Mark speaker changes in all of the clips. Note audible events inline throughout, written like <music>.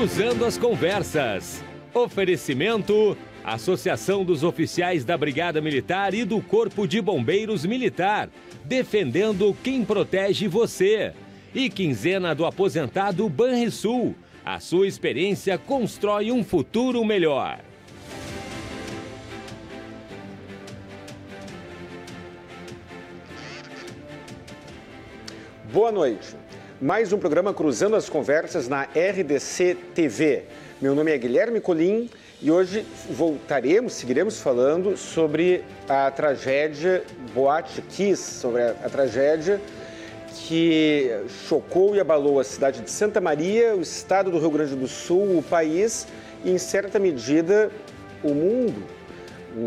Speaker 1: Cruzando as Conversas. Oferecimento: Associação dos Oficiais da Brigada Militar e do Corpo de Bombeiros Militar, defendendo quem protege você. E quinzena do aposentado Banrisul. A sua experiência constrói um futuro melhor.
Speaker 2: Boa noite. Mais um programa Cruzando as Conversas na RDC TV. Meu nome é Guilherme Colim e hoje voltaremos, seguiremos falando sobre a tragédia Boate Kiss, sobre a, a tragédia que chocou e abalou a cidade de Santa Maria, o estado do Rio Grande do Sul, o país e, em certa medida, o mundo.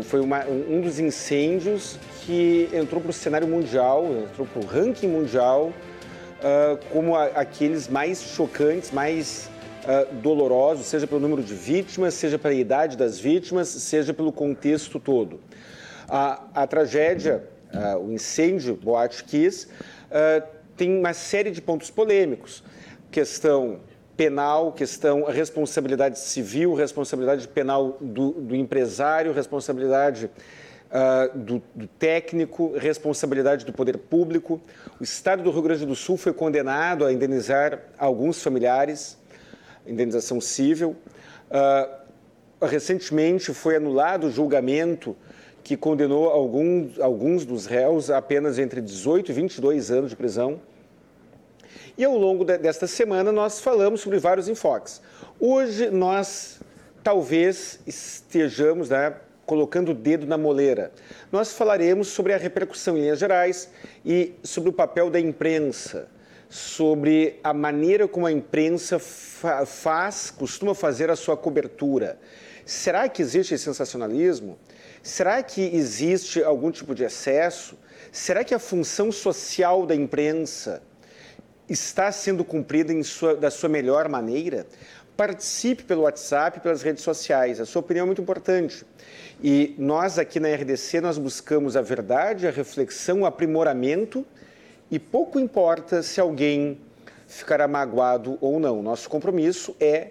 Speaker 2: Foi uma, um dos incêndios que entrou para o cenário mundial, entrou para o ranking mundial uh, como a, aqueles mais chocantes, mais uh, dolorosos, seja pelo número de vítimas, seja pela idade das vítimas, seja pelo contexto todo. A, a tragédia, uh, o incêndio Boate Kiss, tem uma série de pontos polêmicos. Questão penal, questão responsabilidade civil, responsabilidade penal do, do empresário, responsabilidade uh, do, do, técnico, responsabilidade do poder público. O Estado do Rio Grande do Sul foi condenado a indenizar alguns familiares, indenização civil. Uh, recentemente foi anulado o julgamento que condenou alguns, alguns dos réus a apenas entre 18 e 22 anos de prisão. E ao longo de, desta semana nós falamos sobre vários enfoques. Hoje nós talvez estejamos né, colocando o dedo na moleira. Nós falaremos sobre a repercussão em linhas gerais e sobre o papel da imprensa, sobre a maneira como a imprensa fa faz, costuma fazer a sua cobertura. Será que existe sensacionalismo? Será que existe algum tipo de excesso? Será que a função social da imprensa está sendo cumprida sua, da sua melhor maneira? Participe pelo WhatsApp, pelas redes sociais. A sua opinião é muito importante. E nós aqui na RDC nós buscamos a verdade, a reflexão, o aprimoramento e pouco importa se alguém ficará magoado ou não. Nosso compromisso é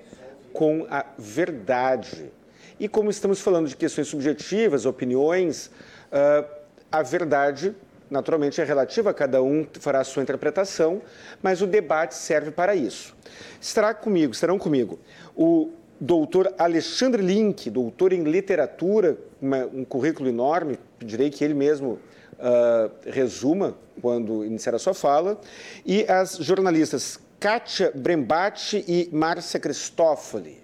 Speaker 2: com a verdade. E como estamos falando de questões subjetivas, opiniões, uh, a verdade naturalmente é relativa, cada um fará a sua interpretação, mas o debate serve para isso. Estará comigo, estarão comigo o doutor Alexandre Link, doutor em literatura, uma, um currículo enorme, pedirei que ele mesmo uh, resuma quando iniciar a sua fala, e as jornalistas Kátia Brembati e Márcia Cristófoli.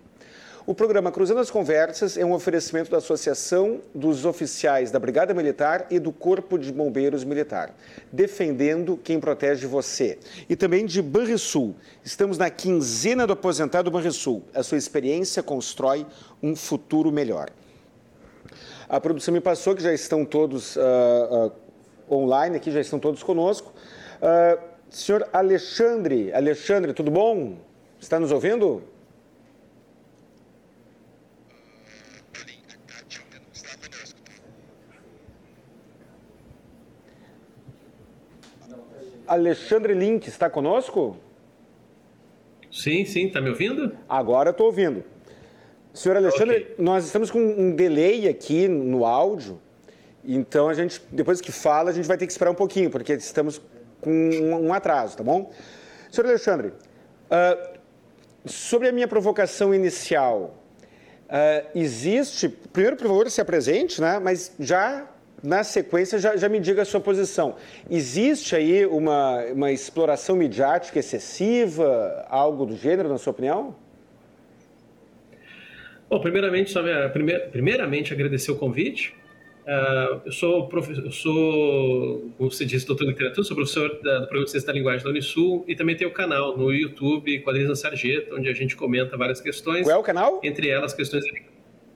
Speaker 2: O programa Cruzando as Conversas é um oferecimento da Associação dos Oficiais da Brigada Militar e do Corpo de Bombeiros Militar, defendendo quem protege você. E também de Banrisul. Estamos na quinzena do aposentado Banrisul. A sua experiência constrói um futuro melhor. A produção me passou que já estão todos uh, uh, online aqui, já estão todos conosco. Uh, senhor Alexandre, Alexandre, tudo bom? Está nos ouvindo? Alexandre Link está conosco?
Speaker 3: Sim, sim, está me ouvindo?
Speaker 2: Agora estou ouvindo. Senhor Alexandre, okay. nós estamos com um delay aqui no áudio, então a gente, depois que fala, a gente vai ter que esperar um pouquinho, porque estamos com um, atraso, tá bom? Senhor Alexandre, uh, sobre a minha provocação inicial, uh, existe, primeiro, por favor, se apresente, né, mas já na sequência, já, já, me diga a sua posição. Existe aí uma, uma exploração midiática excessiva, algo do gênero, na sua opinião?
Speaker 3: Bom, primeiramente, primeir, primeiramente agradecer o convite. Uh, eu, sou prof, eu sou, como você disse, doutor em literatura, sou professor da, do Programa de Ciência da Linguagem da Unisul e também tenho o canal no YouTube, Quadrinhos na Sarjeta, onde a gente comenta várias questões.
Speaker 2: Qual é o canal?
Speaker 3: Entre elas, questões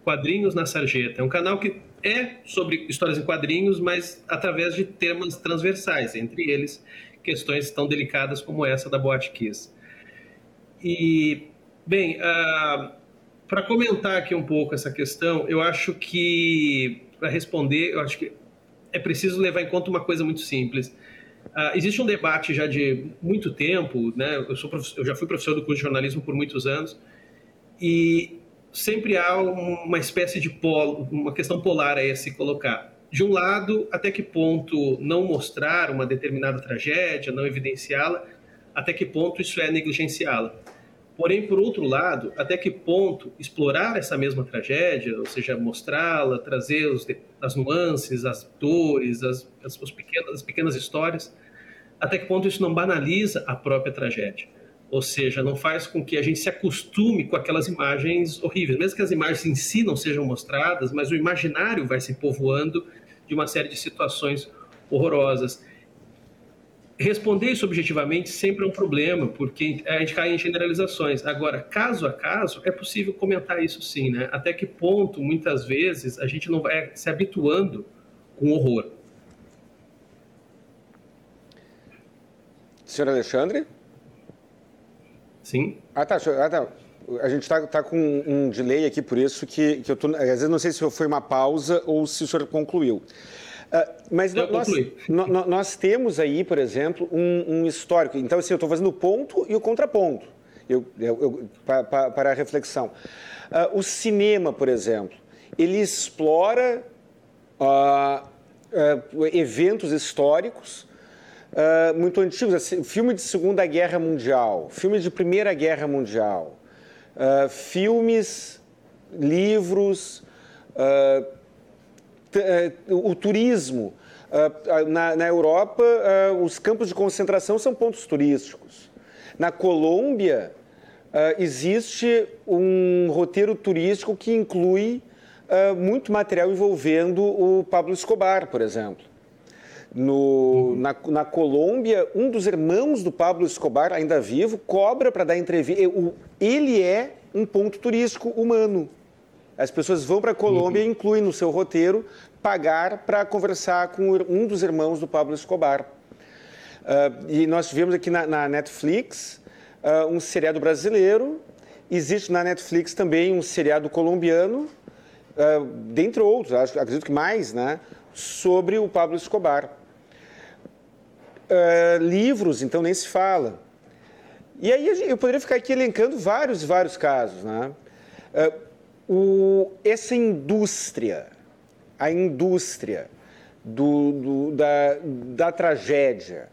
Speaker 3: Quadrinhos na Sarjeta. É um canal que é sobre histórias em quadrinhos, mas através de temas transversais, entre eles questões tão delicadas como essa da Boate Kiss. E, bem, uh, para comentar aqui um pouco essa questão, eu acho que, para responder, eu acho que é preciso levar em conta uma coisa muito simples. Uh, existe um debate já de muito tempo, né? Eu, sou eu já fui professor do curso de jornalismo por muitos anos, e sempre há uma espécie de polo, uma questão polar a se colocar. De um lado, até que ponto não mostrar uma determinada tragédia, não evidenciá-la, até que ponto isso é negligenciá-la. Porém, por outro lado, até que ponto explorar essa mesma tragédia, ou seja, mostrá-la, trazer os, as nuances, as dores, as, as, pequenas, as pequenas histórias, até que ponto isso não banaliza a própria tragédia? Ou seja, não faz com que a gente se acostume com aquelas imagens horríveis, mesmo que as imagens em si não sejam mostradas, mas o imaginário vai se povoando de uma série de situações horrorosas. Responder isso objetivamente sempre é um problema, porque a gente cai em generalizações. Agora, caso a caso, é possível comentar isso sim, né? Até que ponto, muitas vezes, a gente não vai se habituando com horror.
Speaker 2: Senhor Alexandre?
Speaker 3: Sim.
Speaker 2: Ah, tá. Ah, tá. A gente está tá com um delay aqui, por isso que, que eu tô. Às vezes não sei se foi uma pausa ou se o senhor concluiu. Uh, mas nós, nós, nós, temos aí, por exemplo, um, um histórico. Então, assim, eu estou fazendo o ponto e o contraponto eu, eu, eu, para, para, a reflexão. Uh, o cinema, por exemplo, ele explora uh, eventos históricos muito antigos, assim, filme de Segunda Guerra Mundial, filme de Primeira Guerra Mundial, filmes, livros eh, o turismo. Na, na Europa, os campos de concentração são pontos turísticos. Na Colômbia, existe um roteiro turístico que inclui muito material envolvendo o Pablo Escobar, por exemplo. No, na, na, Colômbia, um dos irmãos do Pablo Escobar, ainda vivo, cobra para dar entrevista. Ele é um ponto turístico humano. As pessoas vão para a Colômbia uhum. e incluem no seu roteiro pagar para conversar com um dos irmãos do Pablo Escobar. Uh, e nós tivemos aqui na, na Netflix uh, um seriado brasileiro, existe na Netflix também um seriado colombiano, uh, dentre outros, acho, acredito que mais, né, sobre o Pablo Escobar. Livros, então, nem se fala. E aí eu poderia ficar aqui elencando vários vários casos. Né? o, essa indústria, a indústria do, do, da, da tragédia,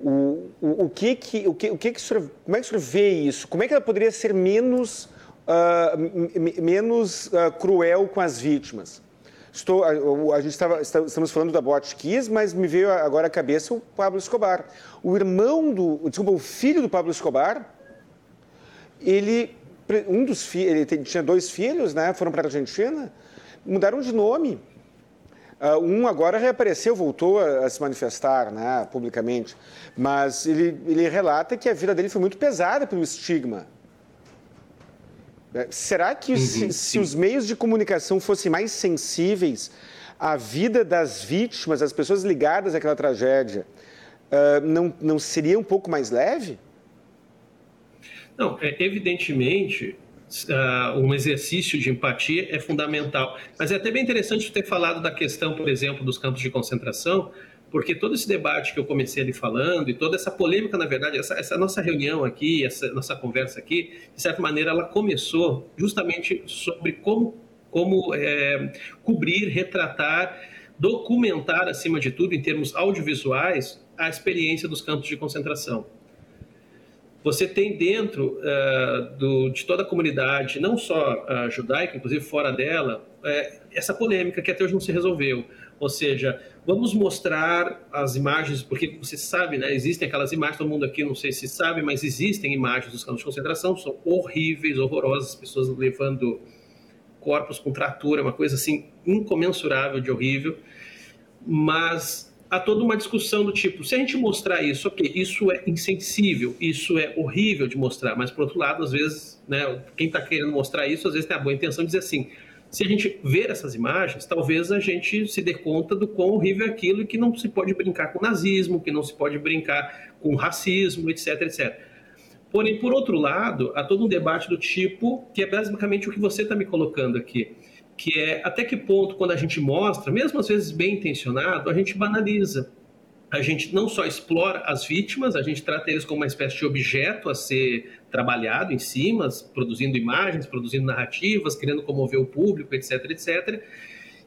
Speaker 2: o, o, o, que que, o que, o que que senhor, como é que o senhor vê isso? Como é que ela poderia ser menos, uh, menos uh, cruel com as vítimas? Estou, a, a gente estava, estamos falando da Botkiss, mas me veio agora à cabeça o Pablo Escobar. O irmão do, desculpa, o filho do Pablo Escobar, ele um dos filhos, ele tinha dois filhos, né? Foram para a Argentina, mudaram de nome. Uh, um agora reapareceu, voltou a, a, se manifestar né, publicamente, mas ele, ele relata que a vida dele foi muito pesada pelo estigma. É, será que uhum, se, se, os meios de comunicação fossem mais sensíveis à vida das vítimas, das pessoas ligadas àquela tragédia, uh, não, não seria um pouco mais leve?
Speaker 3: Não, é, evidentemente, uh, um exercício de empatia é fundamental. Mas é até bem interessante ter falado da questão, por exemplo, dos campos de concentração, porque todo esse debate que eu comecei ali falando e toda essa polêmica, na verdade, essa, essa, nossa reunião aqui, essa nossa conversa aqui, de certa maneira, ela começou justamente sobre como, como é, cobrir, retratar, documentar, acima de tudo, em termos audiovisuais, a experiência dos campos de concentração você tem dentro uh, do, de toda a comunidade, não só uh, judaica, inclusive fora dela, uh, essa polêmica que até hoje não se resolveu. Ou seja, vamos mostrar as imagens, porque você sabe, né, existem aquelas imagens, todo mundo aqui não sei se sabe, mas existem imagens dos campos de concentração, são horríveis, horrorosas, pessoas levando corpos com tratura, uma coisa assim incomensurável de horrível. Mas há toda uma discussão do tipo, se a gente mostrar isso, ok, isso é insensível, isso é horrível de mostrar, mas por outro lado, às vezes, né, quem está querendo mostrar isso, às vezes tem a boa intenção de dizer assim, se a gente ver essas imagens, talvez a gente se dê conta do quão horrível é aquilo e que não se pode brincar com nazismo, que não se pode brincar com racismo, etc, etc. Porém, por outro lado, há todo um debate do tipo, que é basicamente o que você está me colocando aqui que é até que ponto, quando a gente mostra, mesmo às vezes bem intencionado, a gente banaliza. a gente não só explora as vítimas, a gente trata eles como uma espécie de objeto a ser trabalhado em cima, produzindo imagens, produzindo narrativas, querendo comover o público, etc, etc.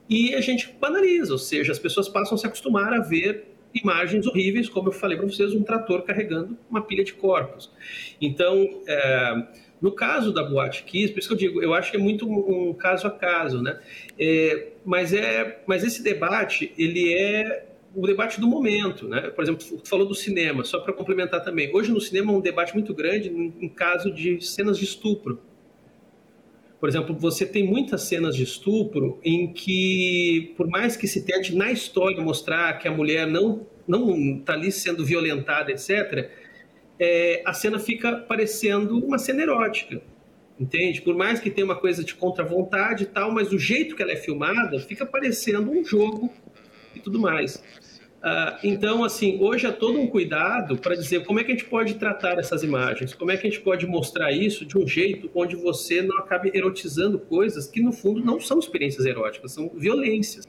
Speaker 3: E a gente banaliza, ou seja, as pessoas passam a se acostumar a ver imagens horríveis, como eu falei para vocês, um trator carregando uma pilha de corpos. Então, é, no caso da Boate Kiss, por isso que eu digo, eu acho que é muito um, caso a caso, né? É, mas, é, mas esse debate, ele é o debate do momento, né? Por exemplo, tu falou do cinema, só para complementar também. Hoje no cinema é um debate muito grande em, caso de cenas de estupro. Por exemplo, você tem muitas cenas de estupro em que, por mais que se tente na história mostrar que a mulher não não está ali sendo violentada, etc., é, a cena fica parecendo uma cena erótica, entende? Por mais que tenha uma coisa de contra-vontade e tal, mas o jeito que ela é filmada fica parecendo um jogo e tudo mais. Uh, então, assim, hoje é todo um cuidado para dizer como é que a gente pode tratar essas imagens, como é que a gente pode mostrar isso de um jeito onde você não acabe erotizando coisas que, no fundo, não são experiências eróticas, são violências,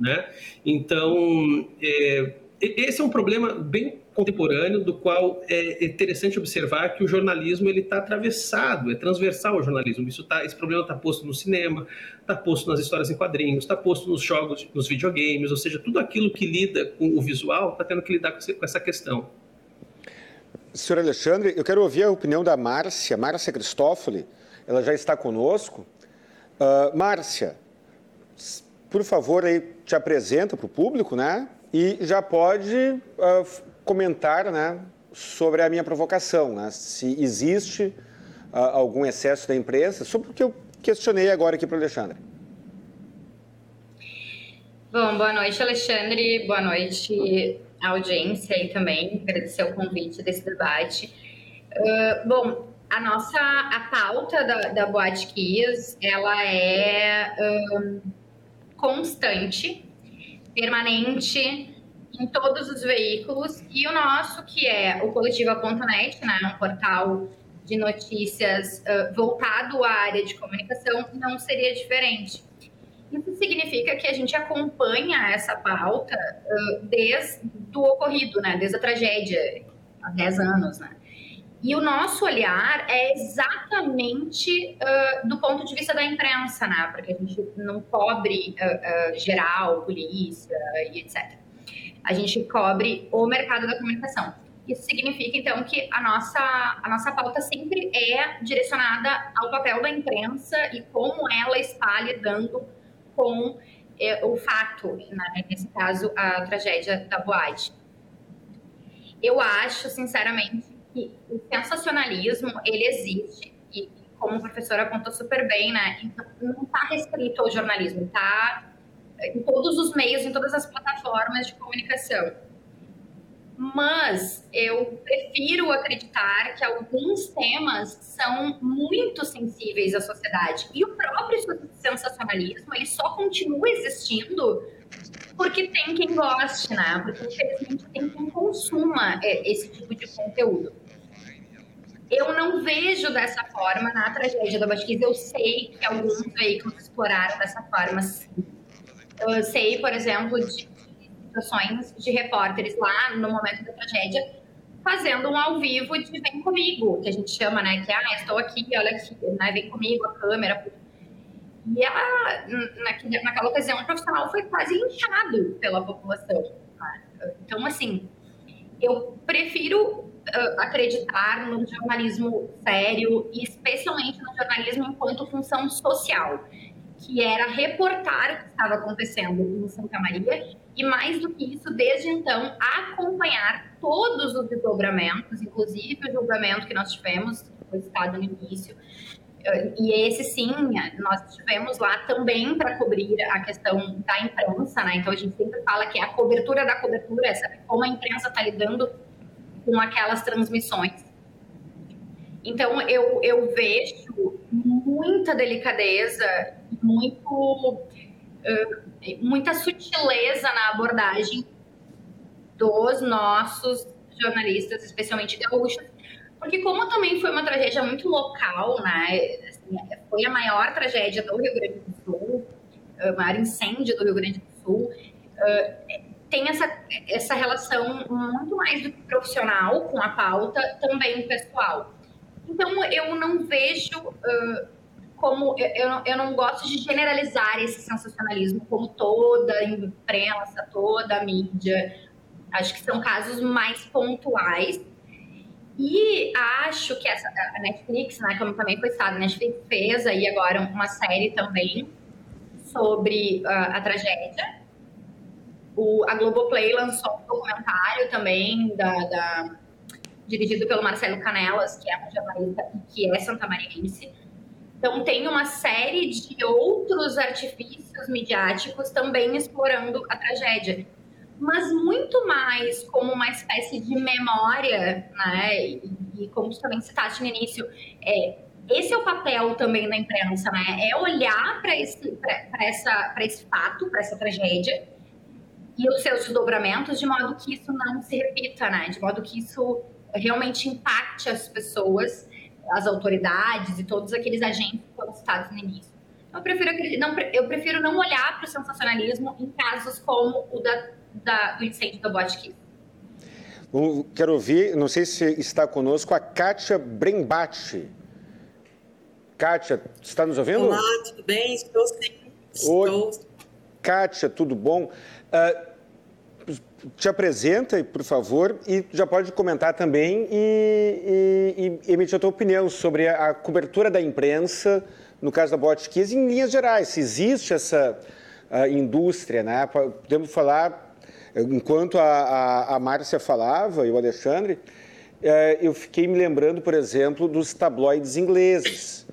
Speaker 3: né? Então, é, esse é um problema bem contemporâneo do qual é interessante observar que o jornalismo ele está atravessado, é transversal ao jornalismo. Isso tá, esse problema está posto no cinema, está posto nas histórias em quadrinhos, está posto nos jogos, nos videogames, ou seja, tudo aquilo que lida com o visual está tendo que lidar com essa questão.
Speaker 2: Senhor Alexandre, eu quero ouvir a opinião da Márcia, Márcia Cristófoli, ela já está conosco. Uh, Márcia, por favor, aí te apresenta para o público, né? E já pode uh, comentar né, sobre a minha provocação, né, se existe uh, algum excesso da imprensa, sobre o que eu questionei agora aqui para o Alexandre.
Speaker 4: Bom, boa noite, Alexandre, boa noite audiência aí também, agradecer o convite desse debate. Uh, bom, a nossa, a pauta da, da Boate Kias, ela é um, constante, permanente, em todos os veículos e o nosso, que é o coletiva.net, né, um portal de notícias uh, voltado à área de comunicação, não seria diferente. Isso significa que a gente acompanha essa pauta uh, desde o ocorrido, né, desde a tragédia, há 10 anos, né. E o nosso olhar é exatamente uh, do ponto de vista da imprensa, né? Porque a gente não cobre uh, uh, geral, polícia e etc a gente cobre o mercado da comunicação. Isso significa, então, que a nossa, a nossa pauta sempre é direcionada ao papel da imprensa e como ela está lidando com é, o fato, né? nesse caso, a tragédia da boate. Eu acho, sinceramente, que o sensacionalismo, ele existe, e como o professor apontou super bem, né? Então, não está restrito ao jornalismo, está em todos os meios, em todas as plataformas de comunicação. Mas eu prefiro acreditar que alguns temas são muito sensíveis à sociedade. E o próprio sensacionalismo, ele só continua existindo porque tem quem goste, né? Porque infelizmente tem quem consuma é, esse tipo de conteúdo. Eu não vejo dessa forma na tragédia da Basquiza. Eu sei que alguns veículos exploraram dessa forma, sim eu sei, por exemplo, de situações de repórteres lá no momento da tragédia fazendo um ao vivo de vem comigo, que a gente chama, né? Que, ah, estou aqui, olha aqui, né? Vem comigo, a câmera. E a, naquela, ocasião, o profissional foi quase linchado pela população. Né? Então, assim, eu prefiro uh, acreditar no jornalismo sério, e especialmente no jornalismo enquanto função social que era reportar o que estava acontecendo em Santa Maria e, mais do que isso, desde então, acompanhar todos os desdobramentos, inclusive o julgamento que nós tivemos, que foi citado no início. E esse, sim, nós tivemos lá também para cobrir a questão da imprensa, né? Então, a gente sempre fala que é a cobertura da cobertura, sabe? Como a imprensa está lidando com aquelas transmissões. Então, eu, eu vejo muita delicadeza, muito, muita sutileza na abordagem dos nossos jornalistas, especialmente gaúchos, porque como também foi uma tragédia muito local, né, assim, foi a maior tragédia do Rio Grande do Sul, o maior incêndio do Rio Grande do Sul, uh, tem essa, essa relação muito mais do que profissional com a pauta, também pessoal. Então, eu não vejo uh, como. Eu, eu não gosto de generalizar esse sensacionalismo como toda a imprensa, toda a mídia. Acho que são casos mais pontuais. E acho que essa, a Netflix, né, como também foi citado, a Netflix fez aí agora uma série também sobre uh, a tragédia o, a Globoplay lançou um documentário também da, da, dirigido pelo Marcelo Canelas, que é um jornalista e que é santamariense. Então tem uma série de outros artifícios midiáticos também explorando a tragédia, mas muito mais como uma espécie de memória, né? E, e como tu também citaste no início, é, esse é o papel também da imprensa, né? É olhar para esse, esse fato, para essa tragédia e os seus desdobramentos, de modo que isso não se repita, né? De modo que isso realmente impacte as pessoas, as autoridades e todos aqueles agentes que foram citados no início. Eu prefiro não, eu prefiro não olhar para o sensacionalismo em casos como o da, da, do incêndio da Botkiss.
Speaker 2: Quero ouvir, não sei se está conosco, a Kátia Brembate. Kátia, está nos ouvindo?
Speaker 5: Olá, tudo bem? Estou sim.
Speaker 2: Oi. Kátia, tudo bom? Uh, te apresenta, por favor, e já pode comentar também e, e, e emitir a tua opinião sobre a, a, cobertura da imprensa, no caso da Botkiss, em linhas gerais, se existe essa indústria, né? Podemos falar, enquanto a, a, a Márcia falava e o Alexandre, uh, eu fiquei me lembrando, por exemplo, dos tabloides ingleses,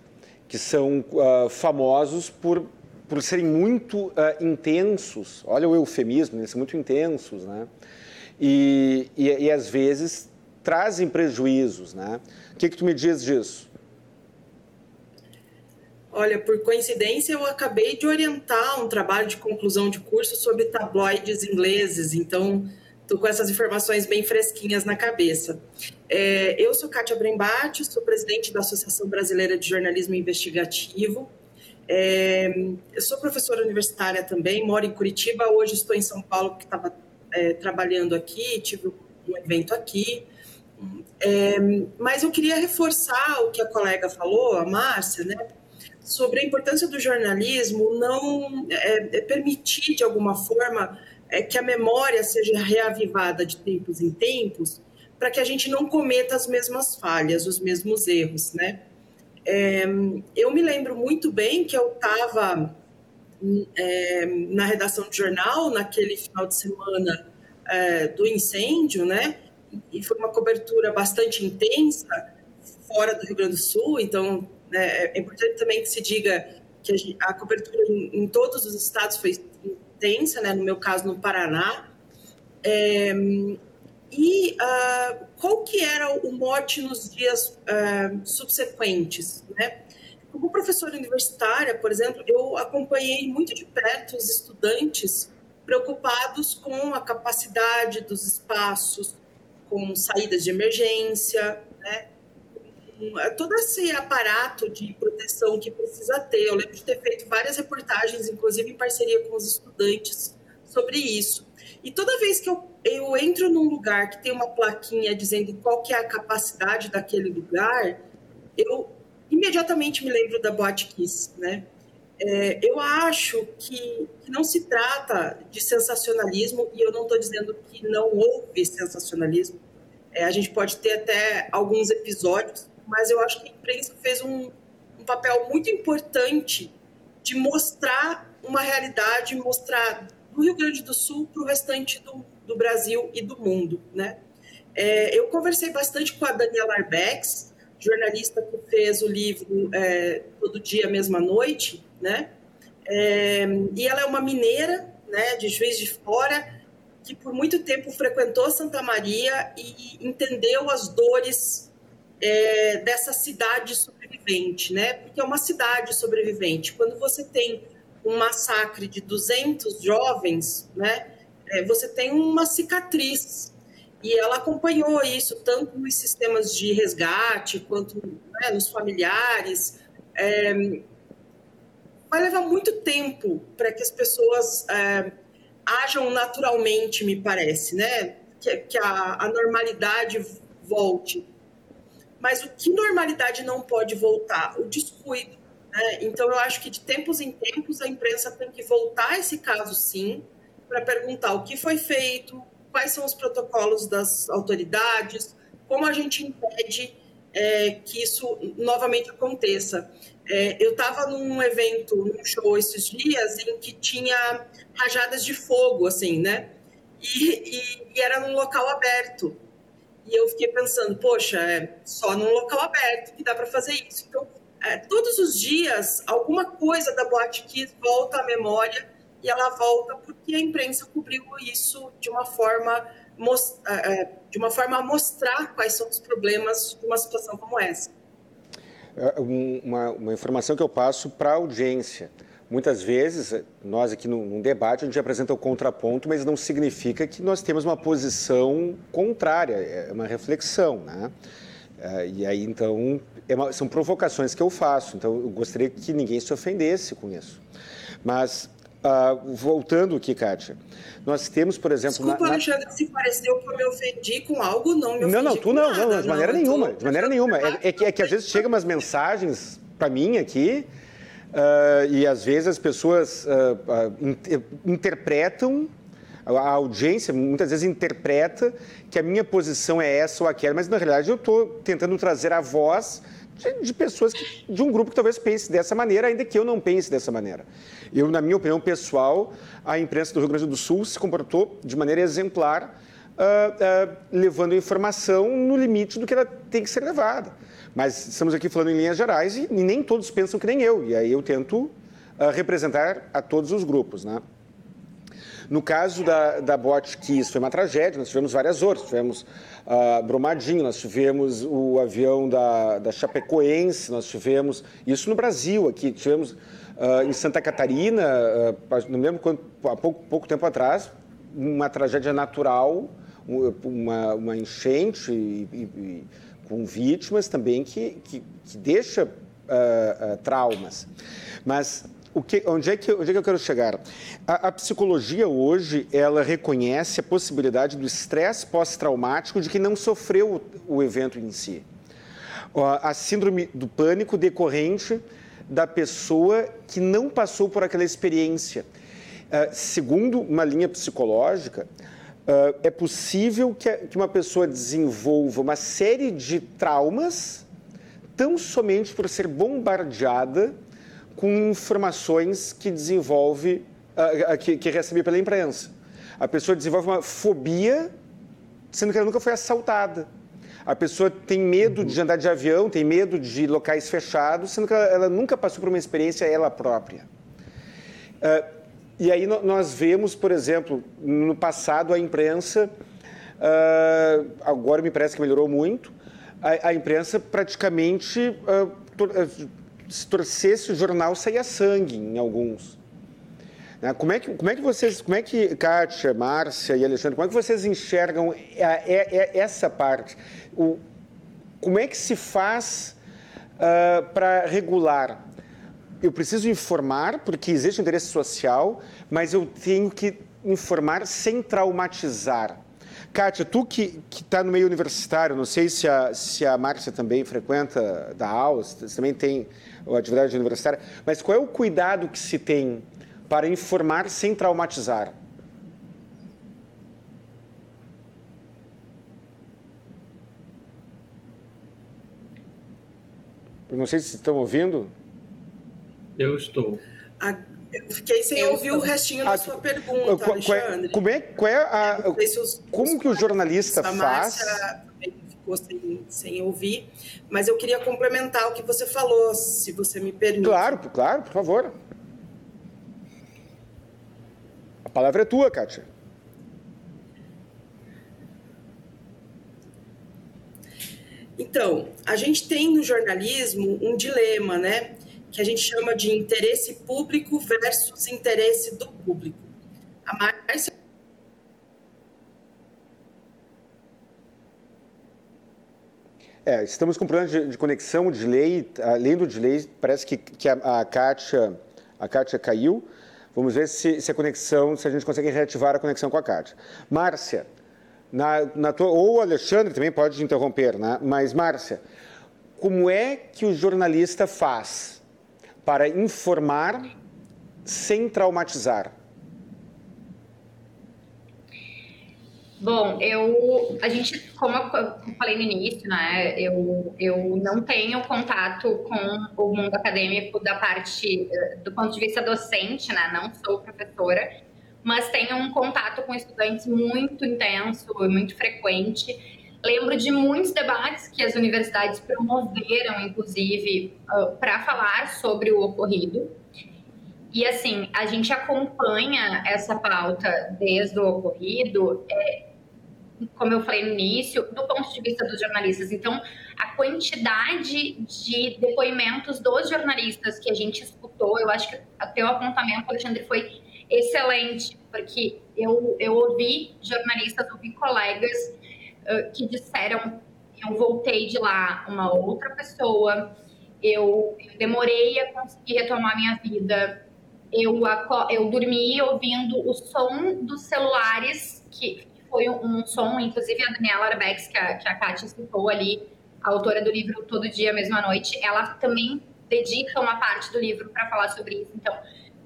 Speaker 2: que são uh, famosos por por serem muito uh, intensos, olha o eufemismo, eles são muito intensos, né? E, e, e, às vezes trazem prejuízos, né? O que, que tu me diz disso?
Speaker 5: Olha, por coincidência, eu acabei de orientar um trabalho de conclusão de curso sobre tabloides ingleses, então estou com essas informações bem fresquinhas na cabeça. É, eu sou Kátia Brembate, sou presidente da Associação Brasileira de Jornalismo Investigativo, é, eu sou professora universitária também, moro em Curitiba, hoje estou em São Paulo, porque estava é, trabalhando aqui, tive um evento aqui. É, mas eu queria reforçar o que a colega falou, a Márcia, né, sobre a importância do jornalismo não é, é permitir, de alguma forma, é, que a memória seja reavivada de tempos em tempos, para que a gente não cometa as mesmas falhas, os mesmos erros, né? É, eu me lembro muito bem que eu estava é, na redação de jornal naquele final de semana é, do incêndio, né? E foi uma cobertura bastante intensa fora do Rio Grande do Sul, então né, é importante também que se diga que a, a cobertura em, em, todos os estados foi intensa, né? No meu caso, no Paraná. É, e uh, qual que era o mote nos dias uh, subsequentes, né? Como professora universitária, por exemplo, eu acompanhei muito de perto os estudantes preocupados com a capacidade dos espaços, com saídas de emergência, né? Eh, todo esse aparato de proteção que precisa ter. Eu lembro de ter feito várias reportagens, inclusive em parceria com os estudantes, sobre isso. E toda vez que eu, eu entro num lugar que tem uma plaquinha dizendo qual que é a capacidade daquele lugar, eu imediatamente me lembro da Boate Kiss, né? É, eu acho que, que, não se trata de sensacionalismo, e eu não estou dizendo que não houve sensacionalismo. É, a gente pode ter até alguns episódios, mas eu acho que a imprensa fez um, um papel muito importante de mostrar uma realidade, mostrar do Rio Grande do Sul para o restante do, do, Brasil e do mundo, né? É, eu conversei bastante com a Daniela Arbex, jornalista que fez o livro é, Todo Dia, Mesma Noite, né? É, e ela é uma mineira, né, de Juiz de Fora, que por muito tempo frequentou Santa Maria e entendeu as dores é, dessa cidade sobrevivente, né? Porque é uma cidade sobrevivente. Quando você tem um massacre de 200 jovens, né, é, você tem uma cicatriz. E ela acompanhou isso tanto nos sistemas de resgate quanto né, nos familiares. É, vai levar muito tempo para que as pessoas é, ajam naturalmente, me parece, né? Que, que a, a normalidade volte. Mas o que normalidade não pode voltar? O descuido. Né? Então, eu acho que de tempos em tempos a imprensa tem que voltar a esse caso, sim, para perguntar o que foi feito, quais são os protocolos das autoridades, como a gente impede é, que isso novamente aconteça. É, eu estava num evento, num show esses dias, em que tinha rajadas de fogo, assim, né? E, e, e era num local aberto. E eu fiquei pensando, poxa, é só num local aberto que dá para fazer isso. Então, é, todos os dias, alguma coisa da Boate Kiss volta à memória e ela volta porque a imprensa cobriu isso de uma forma é, é, de uma forma a mostrar quais são os problemas de uma situação como essa.
Speaker 2: É, uma, uma informação que eu passo para a audiência. Muitas vezes, nós aqui num, debate, a gente apresenta o contraponto, mas não significa que nós temos uma posição contrária, é uma reflexão, né? e aí, então, é uma, são provocações que eu faço, então eu gostaria que ninguém se ofendesse com isso. Mas Uh, voltando aqui, Kátia, nós temos, por exemplo...
Speaker 5: Desculpa, na, Alexandre, se pareceu que eu me ofendi com algo, não me ofendi
Speaker 2: Não, não, tu não, nada, não, de maneira não, nenhuma, de maneira nenhuma. É, é, que, é que às vezes chegam umas mensagens para mim aqui uh, e às vezes as pessoas uh, interpretam a audiência muitas vezes interpreta que a minha posição é essa ou aquela, mas na realidade eu estou tentando trazer a voz de, pessoas, que, de um grupo que talvez pense dessa maneira, ainda que eu não pense dessa maneira. Eu, na minha opinião pessoal, a imprensa do Rio Grande do Sul se comportou de maneira exemplar, uh, uh, levando informação no limite do que ela tem que ser levada. Mas estamos aqui falando em linhas gerais e, e nem todos pensam que nem eu, e aí eu tento uh, representar a todos os grupos, né? No caso da, da Bot Kiss, foi uma tragédia, nós tivemos várias outras. Tivemos uh, Brumadinho, nós tivemos o avião da, da Chapecoense, nós tivemos isso no Brasil aqui, tivemos uh, em Santa Catarina, uh, não lembro há pouco, pouco tempo atrás, uma tragédia natural, uma, uma enchente e, e, e, com vítimas também que, que, que deixa uh, traumas. Mas o que, onde, é que, onde é que eu quero chegar? A, a psicologia hoje, ela reconhece a possibilidade do estresse pós-traumático de que não sofreu o, o evento em si. A, a síndrome do pânico decorrente da pessoa que não passou por aquela experiência. Uh, segundo uma linha psicológica, uh, é possível que, que uma pessoa desenvolva uma série de traumas tão somente por ser bombardeada com informações que desenvolve, uh, que, que recebe pela imprensa. A pessoa desenvolve uma fobia, sendo que ela nunca foi assaltada. A pessoa tem medo de andar de avião, tem medo de locais fechados, sendo que ela, ela nunca passou por uma experiência ela própria. Uh, e aí nós vemos, por exemplo, no passado a imprensa, uh, agora me parece que melhorou muito, a, a imprensa praticamente uh, se torcesse o jornal saía sangue em alguns. Né? Como é que, como é que vocês, como é que, Kátia, Márcia e Alexandre, como é que vocês enxergam essa parte? O, como é que se faz uh, para regular? Eu preciso informar, porque existe interesse social, mas eu tenho que informar sem traumatizar. Kátia, tu que está no meio universitário, não sei se a, se a Márcia também frequenta da aula, também tem atividade universitária, mas qual é o cuidado que se tem para informar sem traumatizar? Eu não sei se estão ouvindo.
Speaker 3: Eu estou.
Speaker 5: A, eu fiquei sem eu ouvir estou. o restinho da sua pergunta, qual, Alexandre.
Speaker 2: Como é, qual é a, os, como os que o jornalista faz?
Speaker 5: Ficou sem, sem ouvir, mas eu queria complementar o que você falou, se você me permite.
Speaker 2: Claro, claro, por favor. A palavra é tua, Kátia.
Speaker 5: Então, a gente tem no jornalismo um dilema, né? Que a gente chama de interesse público versus interesse do público. A Márcia
Speaker 2: É, estamos com problemas de, de, conexão, de delay, além do delay, parece que, que a, a, Kátia, a Kátia caiu. Vamos ver se, se a conexão, se a gente consegue reativar a conexão com a Kátia. Márcia, na, na tua, ou Alexandre também pode interromper, né? mas Márcia, como é que o jornalista faz para informar sem traumatizar?
Speaker 4: Bom, eu, a gente, como eu falei no início, né, eu, eu não tenho contato com o mundo acadêmico da parte, eh, do ponto de vista docente, né, não sou professora, mas tenho um contato com estudantes muito intenso e muito frequente. Lembro de muitos debates que as universidades promoveram, inclusive, uh, para falar sobre o ocorrido. E assim, a gente acompanha essa pauta desde o ocorrido, é, como eu falei no início, do ponto de vista dos jornalistas. Então, a quantidade de depoimentos dos jornalistas que a gente escutou, eu acho que até o apontamento, Alexandre, foi excelente, porque eu, eu ouvi jornalistas, ouvi colegas uh, que disseram: eu voltei de lá uma outra pessoa, eu, eu demorei a conseguir retomar minha vida, eu, eu dormi ouvindo o som dos celulares que foi um, som, inclusive a Daniela Arbex, que a, que a Kátia citou ali, a autora do livro Todo Dia, Mesma Noite, ela também dedica uma parte do livro para falar sobre isso. Então,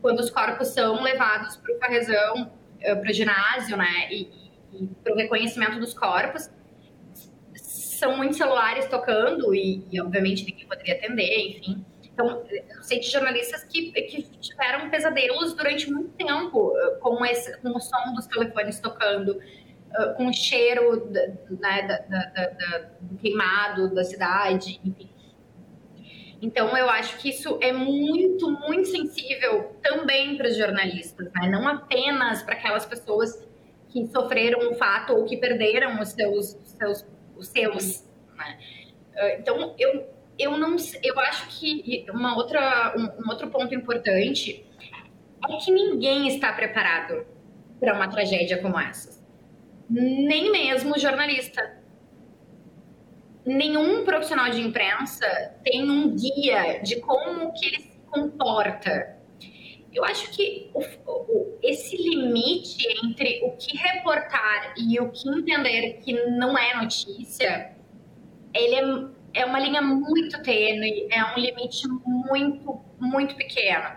Speaker 4: quando os corpos são levados para o carrezão, eh, para o ginásio, né, e, e para o reconhecimento dos corpos, são muitos celulares tocando e, e, obviamente, ninguém poderia atender, enfim. Então, eu sei de jornalistas que, que tiveram pesadelos durante muito tempo eh, com, esse, com o som dos telefones tocando, uh, com o cheiro né, da, da, da, do queimado da cidade, enfim. Então, eu acho que isso é muito, muito sensível também para os jornalistas, né? não apenas para aquelas pessoas que sofreram um fato ou que perderam os seus, os seus, os seus. Né? Então, eu, eu não, eu acho que uma outra, um, um outro ponto importante é que ninguém está preparado para uma tragédia como essa nem mesmo jornalista. Nenhum profissional de imprensa tem um guia de como que ele se comporta. Eu acho que o, o, esse limite entre o que reportar e o que entender que não é notícia, ele é, é uma linha muito tênue, é um limite muito, muito pequeno.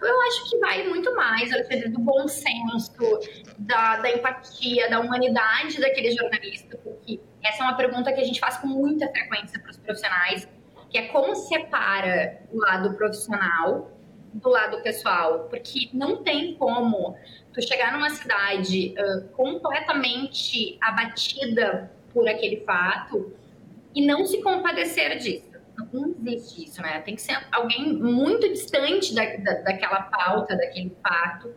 Speaker 4: Eu acho que vai muito mais, Alexandre, do bom senso, da, da empatia, da humanidade daquele jornalista, porque essa é uma pergunta que a gente faz com muita frequência para os profissionais, que é como separa o lado profissional do lado pessoal, porque não tem como tu chegar numa cidade uh, completamente abatida por aquele fato e não se compadecer disso não existe isso, né? Tem que ser alguém muito distante da, da, daquela pauta, daquele fato,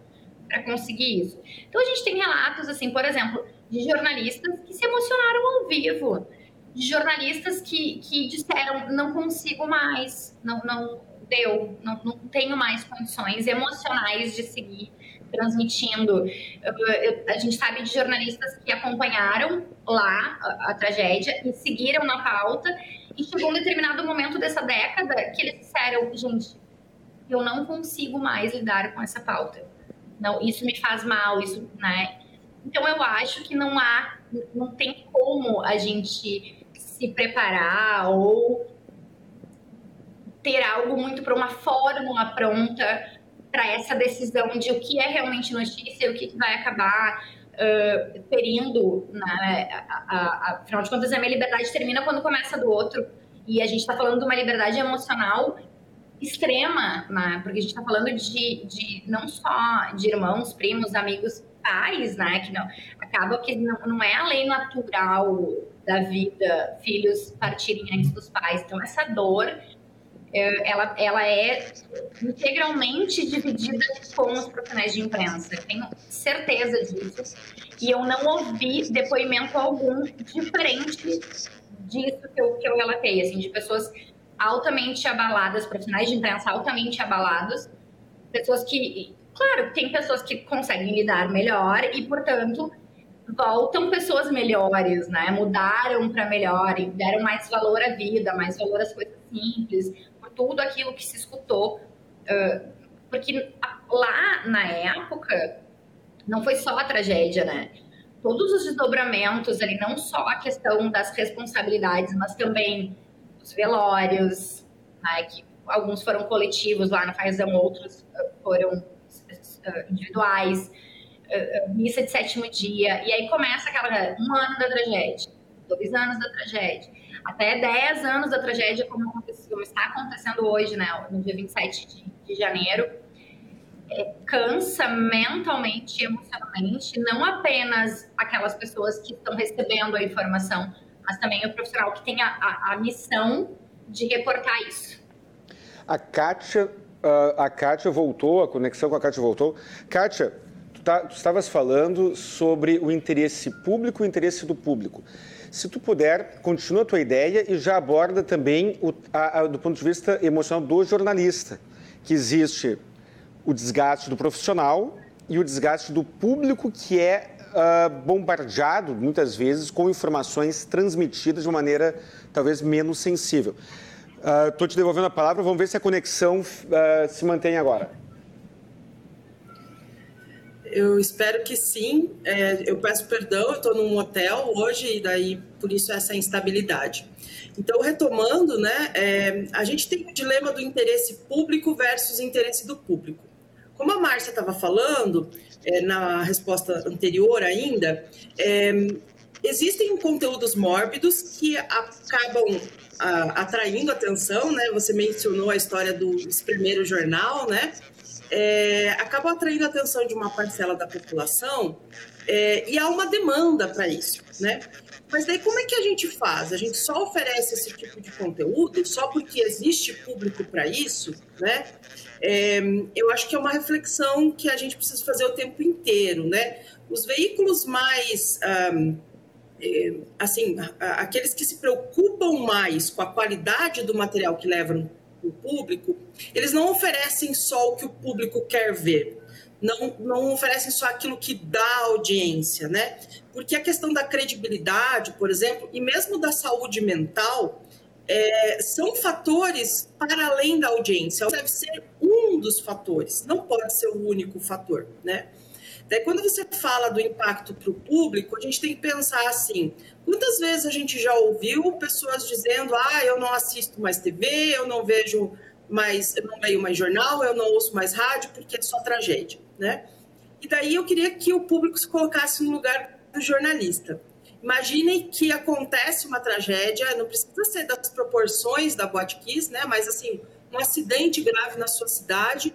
Speaker 4: para conseguir isso. Então, a gente tem relatos, assim, por exemplo, de jornalistas que se emocionaram ao vivo, de jornalistas que, que disseram: não consigo mais, não, não deu, não, não tenho mais condições emocionais de seguir transmitindo. a gente sabe de jornalistas que acompanharam lá a, a tragédia e seguiram na pauta e chegou um determinado momento dessa década que eles disseram, gente, eu não consigo mais lidar com essa pauta. Não, isso me faz mal, isso, né? Então eu acho que não há, não tem como a gente se preparar ou ter algo muito para uma fórmula pronta para essa decisão de o que é realmente notícia e o que vai acabar uh, ferindo, né? A, afinal de contas, a minha liberdade termina quando começa do outro. E a gente está falando de uma liberdade emocional extrema, né? Porque a gente está falando de, de não só de irmãos, primos, amigos, pais, né? Que não acaba que não, não é a lei natural da vida filhos partirem antes dos pais. Então essa dor ela, ela é integralmente dividida com os profissionais de imprensa. Tenho certeza disso. E eu não ouvi depoimento algum diferente disso que eu, que eu relatei, assim, de pessoas altamente abaladas, profissionais de imprensa altamente abalados, pessoas que, claro, tem pessoas que conseguem lidar melhor e, portanto, voltam pessoas melhores, né? Mudaram para melhor e deram mais valor à vida, mais valor às coisas simples, tudo aquilo que se escutou, porque lá na época, não foi só a tragédia, né? Todos os desdobramentos ali, não só a questão das responsabilidades, mas também os velórios, né, que alguns foram coletivos lá na Fazão, outros foram individuais, missa de sétimo dia, e aí começa aquela um ano da tragédia, dois anos da tragédia, até dez anos da tragédia, como está acontecendo hoje, né, no dia 27 de, de janeiro, é, cansa mentalmente, emocionalmente, não apenas aquelas pessoas que estão recebendo a informação, mas também o profissional que tem a, a, a missão de reportar isso.
Speaker 2: A Kátia, a Kátia voltou, a conexão com a Kátia voltou. Kátia, tu, tá, tu estavas falando sobre o interesse público e o interesse do público. Se tu puder, continua a tua ideia e já aborda também o, a, a, do ponto de vista emocional do jornalista, que existe o desgaste do profissional e o desgaste do público que é uh, bombardeado muitas vezes com informações transmitidas de uma maneira talvez menos sensível. Estou uh, te devolvendo a palavra, vamos ver se a conexão uh, se mantém agora.
Speaker 5: Eu espero que sim. É, eu peço perdão, eu estou num hotel hoje e daí por isso essa instabilidade. Então, retomando, né, é, a gente tem o dilema do interesse público versus interesse do público. Como a Márcia estava falando, é, na resposta anterior ainda, é, existem conteúdos mórbidos que acabam a, atraindo atenção, né? Você mencionou a história do primeiro jornal, né? É, atraindo a atenção de uma parcela da população é, e há uma demanda para isso, né? Mas daí como é que a gente faz? A gente só oferece esse tipo de conteúdo só porque existe público para isso, né? É, eu acho que é uma reflexão que a gente precisa fazer o tempo inteiro, né? Os veículos mais um, é, assim, aqueles que se preocupam mais com a qualidade do material que levam o público, eles não oferecem só o que o público quer ver não, não oferecem só aquilo que dá audiência, né? Porque a questão da credibilidade, por exemplo, e mesmo da saúde mental, é, são fatores para além da audiência. Deve ser um dos fatores, não pode ser o único fator, né? Daí, quando você fala do impacto para o público, a gente tem que pensar assim: quantas vezes a gente já ouviu pessoas dizendo, ah, eu não assisto mais TV, eu não vejo mais, eu não leio mais jornal, eu não ouço mais rádio, porque é só tragédia né? E daí eu queria que o público se colocasse no lugar do jornalista. Imaginem que acontece uma tragédia, não precisa ser das proporções da Boate Kiss, né? Mas assim, um acidente grave na sua cidade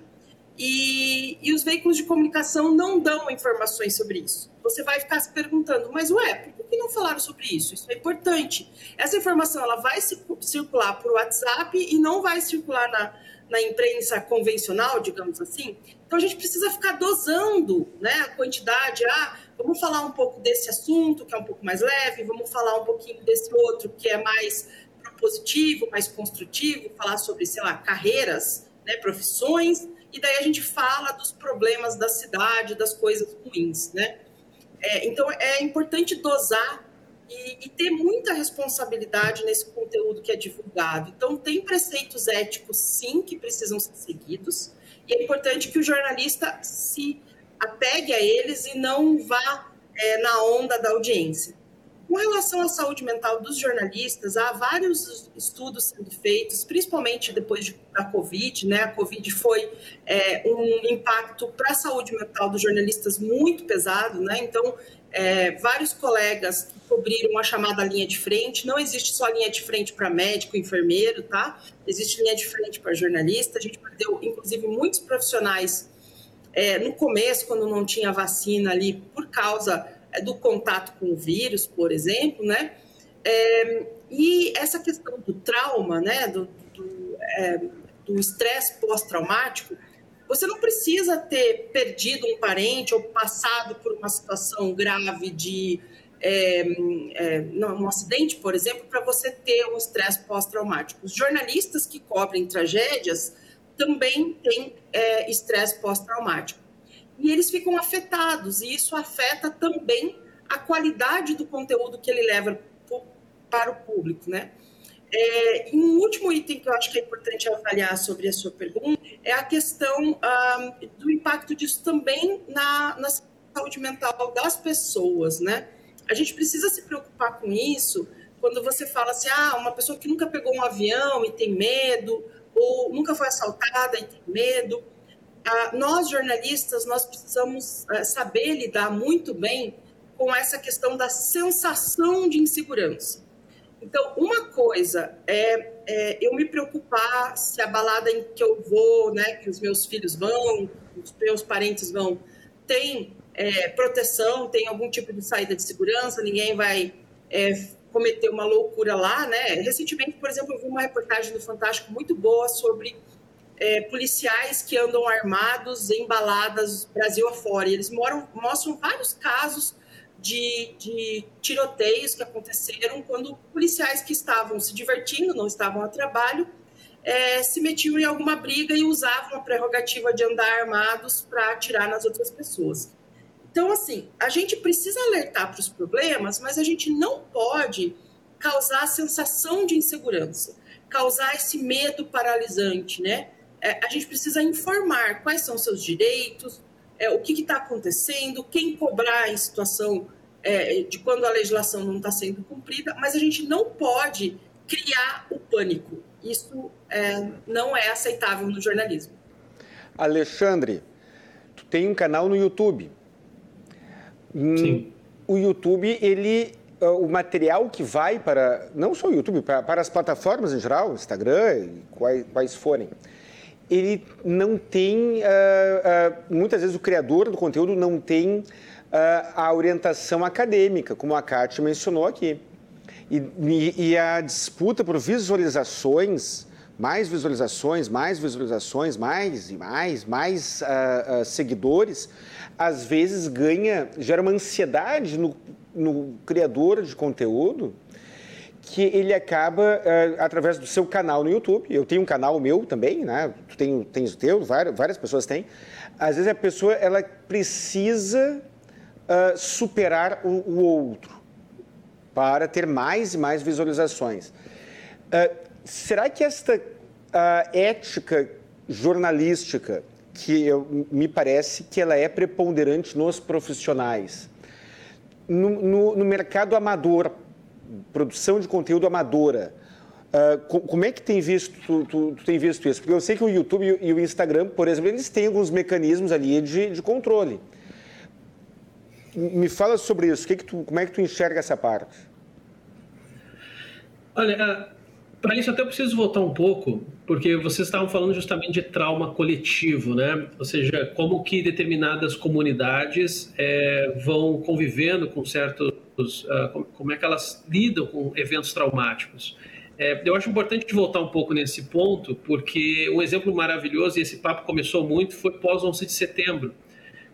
Speaker 5: e, e os veículos de comunicação não dão informações sobre isso. Você vai ficar se perguntando, mas ué, por que não falaram sobre isso? Isso é importante. Essa informação ela vai circular por WhatsApp e não vai circular na, na imprensa convencional, digamos assim. Então a gente precisa ficar dosando né, a quantidade. Ah, vamos falar um pouco desse assunto, que é um pouco mais leve, vamos falar um pouquinho desse outro, que é mais propositivo, mais construtivo, falar sobre, sei lá, carreiras, né, profissões, e daí a gente fala dos problemas da cidade, das coisas ruins, né? É, então é importante dosar e, e, ter muita responsabilidade nesse conteúdo que é divulgado. Então, tem preceitos éticos, sim, que precisam ser seguidos, e é importante que o jornalista se apegue a eles e não vá é, na onda da audiência. Com relação à saúde mental dos jornalistas, há vários estudos sendo feitos, principalmente depois de, da Covid, né? A Covid foi é, um impacto para a saúde mental dos jornalistas muito pesado, né? Então, é, vários colegas cobriram a chamada linha de frente. Não existe só linha de frente para médico, enfermeiro, tá? Existe linha de frente para jornalista. A gente perdeu, inclusive, muitos profissionais é, no começo, quando não tinha vacina ali, por causa do contato com o vírus, por exemplo, né? É, e essa questão do trauma, né? Do é, estresse pós-traumático você não precisa ter perdido um parente ou passado por uma situação grave de é, é, um acidente, por exemplo, para você ter um estresse pós-traumático. Os jornalistas que cobrem tragédias também têm é, estresse pós-traumático. E eles ficam afetados, e isso afeta também a qualidade do conteúdo que ele leva para o público, né? É, e um último item que eu acho que é importante avaliar sobre a sua pergunta é a questão do impacto disso também na, na saúde mental das pessoas, né? A gente precisa se preocupar com isso quando você fala assim, ah, uma pessoa que nunca pegou um avião e tem medo, ou nunca foi assaltada e tem medo. Ah, nós, jornalistas, nós precisamos ah, saber lidar muito bem com essa questão da sensação de insegurança. Então, uma coisa é, é, eu me preocupar se a balada em que eu vou, né, que os meus filhos vão, os meus parentes vão, tem é, proteção, tem algum tipo de saída de segurança, ninguém vai é, cometer uma loucura lá, né? Recentemente, por exemplo, eu vi uma reportagem do Fantástico muito boa sobre é, policiais que andam armados em baladas Brasil afora. E eles moram, mostram vários casos de, de, tiroteios que aconteceram quando policiais que estavam se divertindo, não estavam a trabalho, é, se metiam em alguma briga e usavam a prerrogativa de andar armados para atirar nas outras pessoas. Então, assim, a gente precisa alertar para os problemas, mas a gente não pode causar a sensação de insegurança, causar esse medo paralisante, né? É, a gente precisa informar quais são seus direitos, é, o que está acontecendo, quem cobrar em situação é, de quando a legislação não está sendo cumprida, mas a gente não pode criar o pânico. Isso é, não é aceitável no jornalismo.
Speaker 2: Alexandre, tu tem um canal no YouTube. Hum, Sim. O YouTube, ele ah, o material que vai para, não só o YouTube, para, para as plataformas em geral, Instagram, quais, quais forem, ele não tem, uh, uh, muitas vezes o criador do conteúdo não tem uh, a orientação acadêmica, como a Kátia mencionou aqui. E, e, a disputa por visualizações, mais visualizações, mais visualizações, mais e mais, mais seguidores, às vezes ganha, gera uma ansiedade no, no criador de conteúdo que ele acaba uh, através do seu canal no YouTube. Eu tenho um canal meu também, né? Tu tem, tens o teu, várias, várias pessoas têm. Às vezes a pessoa ela precisa uh, superar o, o, outro para ter mais e mais visualizações. Uh, será que esta ética jornalística, que eu, me parece que ela é preponderante nos profissionais, no, no, no mercado amador, produção de conteúdo amadora. Uh, como é que tem visto, tu, tu, tu, tem visto isso? Porque eu sei que o YouTube e o Instagram, por exemplo, eles têm alguns mecanismos ali de, de controle. Me fala sobre isso. Que que tu, como é que tu enxerga essa parte?
Speaker 3: Olha, ah, para isso até eu preciso voltar um pouco, porque vocês estavam falando justamente de trauma coletivo, né? Ou seja, como que determinadas comunidades é, vão convivendo com certos uh, como é que elas lidam com eventos traumáticos. É, eu acho importante voltar um pouco nesse ponto, porque um exemplo maravilhoso, e esse papo começou muito, foi pós 11 de setembro.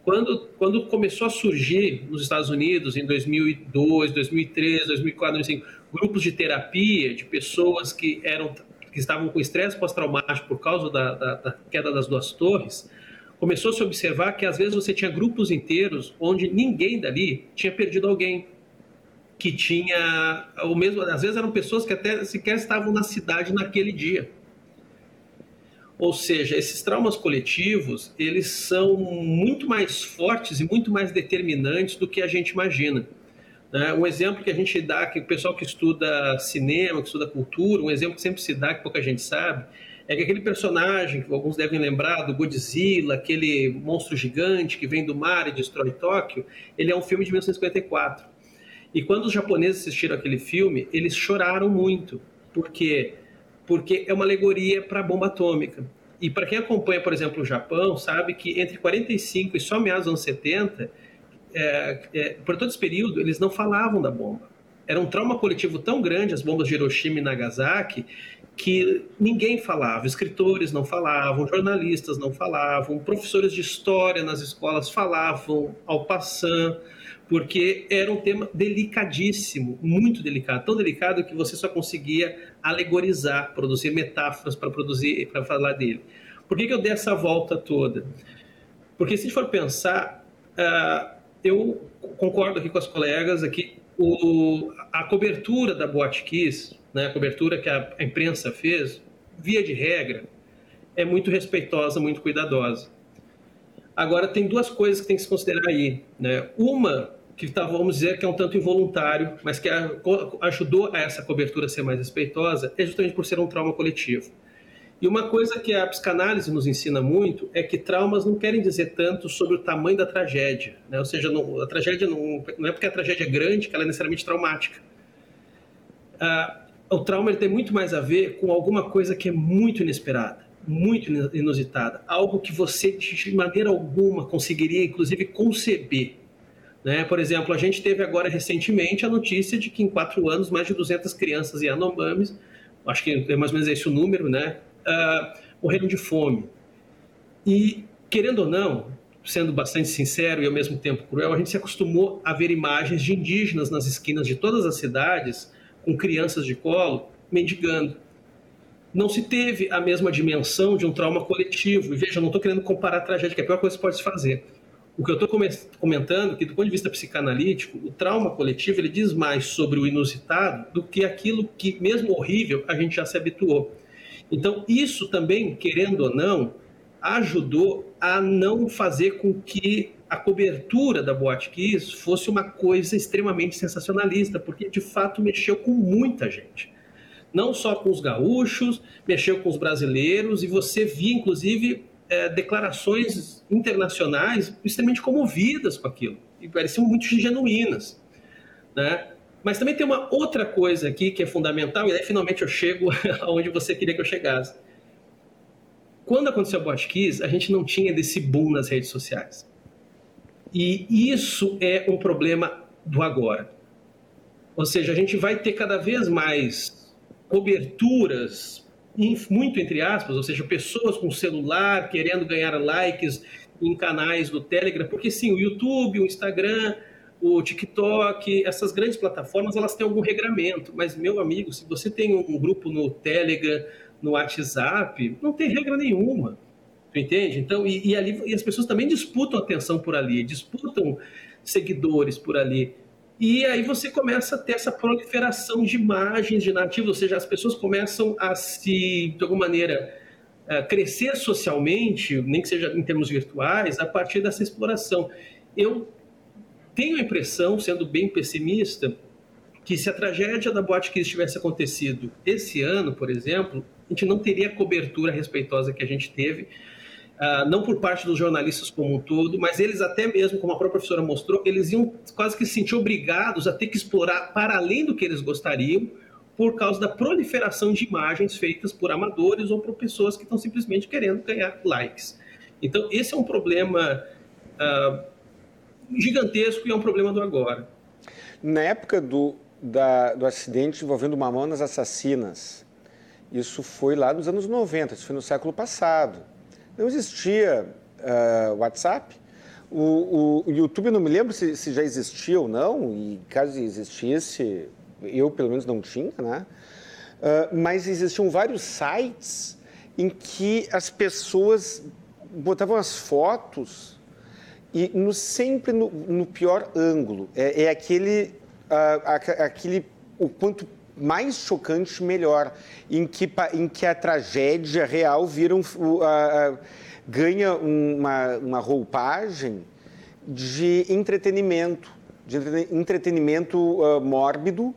Speaker 3: Quando, quando começou a surgir nos Estados Unidos, em 2002, 2003, 2004, 2005, grupos de terapia de pessoas que, eram, que estavam com estresse pós-traumático por causa da, da, da queda das duas torres, começou a se observar que às vezes você tinha grupos inteiros onde ninguém dali tinha perdido alguém que tinha o mesmo, às vezes eram pessoas que até sequer estavam na cidade naquele dia. Ou seja, esses traumas coletivos, eles são muito mais fortes e muito mais determinantes do que a gente imagina. Né? Um exemplo que a gente dá, que o pessoal que estuda cinema, que estuda cultura, um exemplo que sempre se dá, que pouca gente sabe, é que aquele personagem, que alguns devem lembrar, do Godzilla, aquele monstro gigante que vem do mar e destrói Tóquio, ele é um filme de 1954. E quando os japoneses assistiram aquele filme, eles choraram muito. Por quê? Porque é uma alegoria para a bomba atômica. E para quem acompanha, por exemplo, o Japão, sabe que entre 45 e só meados dos anos 70, é, é, por todo esse período, eles não falavam da bomba. Era um trauma coletivo tão grande, as bombas de Hiroshima e Nagasaki, que ninguém falava. Escritores não falavam, jornalistas não falavam, professores de história nas escolas falavam ao passant porque era um tema delicadíssimo, muito delicado, tão delicado que você só conseguia alegorizar, produzir metáforas para produzir, para falar dele. Por que, que, eu dei essa volta toda? Porque se a gente for pensar, uh, eu concordo aqui com as colegas aqui, o, a cobertura da Boate Kiss, né, a cobertura que a, a imprensa fez, via de regra, é muito respeitosa, muito cuidadosa. Agora, tem duas coisas que tem que se considerar aí. Né? Uma, que tá, vamos dizer que é um tanto involuntário, mas que ajudou a essa cobertura a ser mais respeitosa, é justamente por ser um trauma coletivo. E uma coisa que a psicanálise nos ensina muito é que traumas não querem dizer tanto sobre o tamanho da tragédia. Né? Ou seja, não, a tragédia não, não, é porque a tragédia é grande que ela é necessariamente traumática. Ah, o trauma tem muito mais a ver com alguma coisa que é muito inesperada, muito inusitada, algo que você de maneira alguma conseguiria, inclusive, conceber. Né? Por exemplo, a gente teve agora recentemente a notícia de que em quatro anos mais de 200 crianças Yanomamis, acho que é mais ou menos esse o número, né, uh, morreram de fome. E, querendo ou não, sendo bastante sincero e ao mesmo tempo cruel, a gente se acostumou a ver imagens de indígenas nas esquinas de todas as cidades, com crianças de colo, mendigando. Não se teve a mesma dimensão de um trauma coletivo. E veja, eu não estou querendo comparar a tragédia, que é a pior coisa que pode se fazer. O que eu estou comentando é que, do ponto de vista psicanalítico, o trauma coletivo ele diz mais sobre o inusitado do que aquilo que, mesmo horrível, a gente já se habituou. Então, isso também, querendo ou não, ajudou a não fazer com que a cobertura da Boate Kiss fosse uma coisa extremamente sensacionalista, porque de fato mexeu com muita gente. Não só com os gaúchos, mexeu com os brasileiros, e você via, inclusive, é, declarações internacionais extremamente comovidas com aquilo, e pareciam muito genuínas. Né? Mas também tem uma outra coisa aqui que é fundamental, e aí finalmente eu chego <laughs> aonde você queria que eu chegasse. Quando aconteceu a Botkiss, a gente não tinha desse boom nas redes sociais. E isso é um problema do agora. Ou seja, a gente vai ter cada vez mais coberturas, muito entre aspas, ou seja, pessoas com celular querendo ganhar likes em canais do Telegram, porque sim, o YouTube, o Instagram, o TikTok, essas grandes plataformas, elas têm algum regramento. Mas, meu amigo, se você tem um grupo no Telegram, no WhatsApp, não tem regra nenhuma. Tu entende? Então, e, e ali, e as pessoas também disputam atenção por ali, disputam seguidores por ali. E aí você começa a ter essa proliferação de imagens de nativos, ou seja, as pessoas começam a se, de alguma maneira, eh, crescer socialmente, nem que seja em termos virtuais, a partir dessa exploração. Eu tenho a impressão, sendo bem pessimista, que se a tragédia da Boate Kiss tivesse acontecido esse ano, por exemplo, a gente não teria a cobertura respeitosa que a gente teve, uh, não por parte dos jornalistas como um todo, mas eles até mesmo, como a própria professora mostrou, eles iam quase que se sentir obrigados a ter que explorar para além do que eles gostariam, por causa da proliferação de imagens feitas por amadores ou por pessoas que estão simplesmente querendo ganhar likes. Então, esse é um problema uh, gigantesco e é um problema do agora.
Speaker 2: Na época do, da, do acidente envolvendo Mamonas Assassinas, isso foi lá nos anos 90, isso foi no século passado. Não existia uh, WhatsApp. O, o, YouTube, não me lembro se, se, já existia ou não, e caso existisse, eu pelo menos não tinha, né? Uh, mas existiam vários sites em que as pessoas botavam as fotos e no, sempre no, no, pior ângulo. É, é aquele, uh, aquele, o quanto mais chocante, melhor, em que, em que a tragédia real vira um, uh, uh, ganha uma, uma roupagem de entretenimento, de entretenimento mórbido,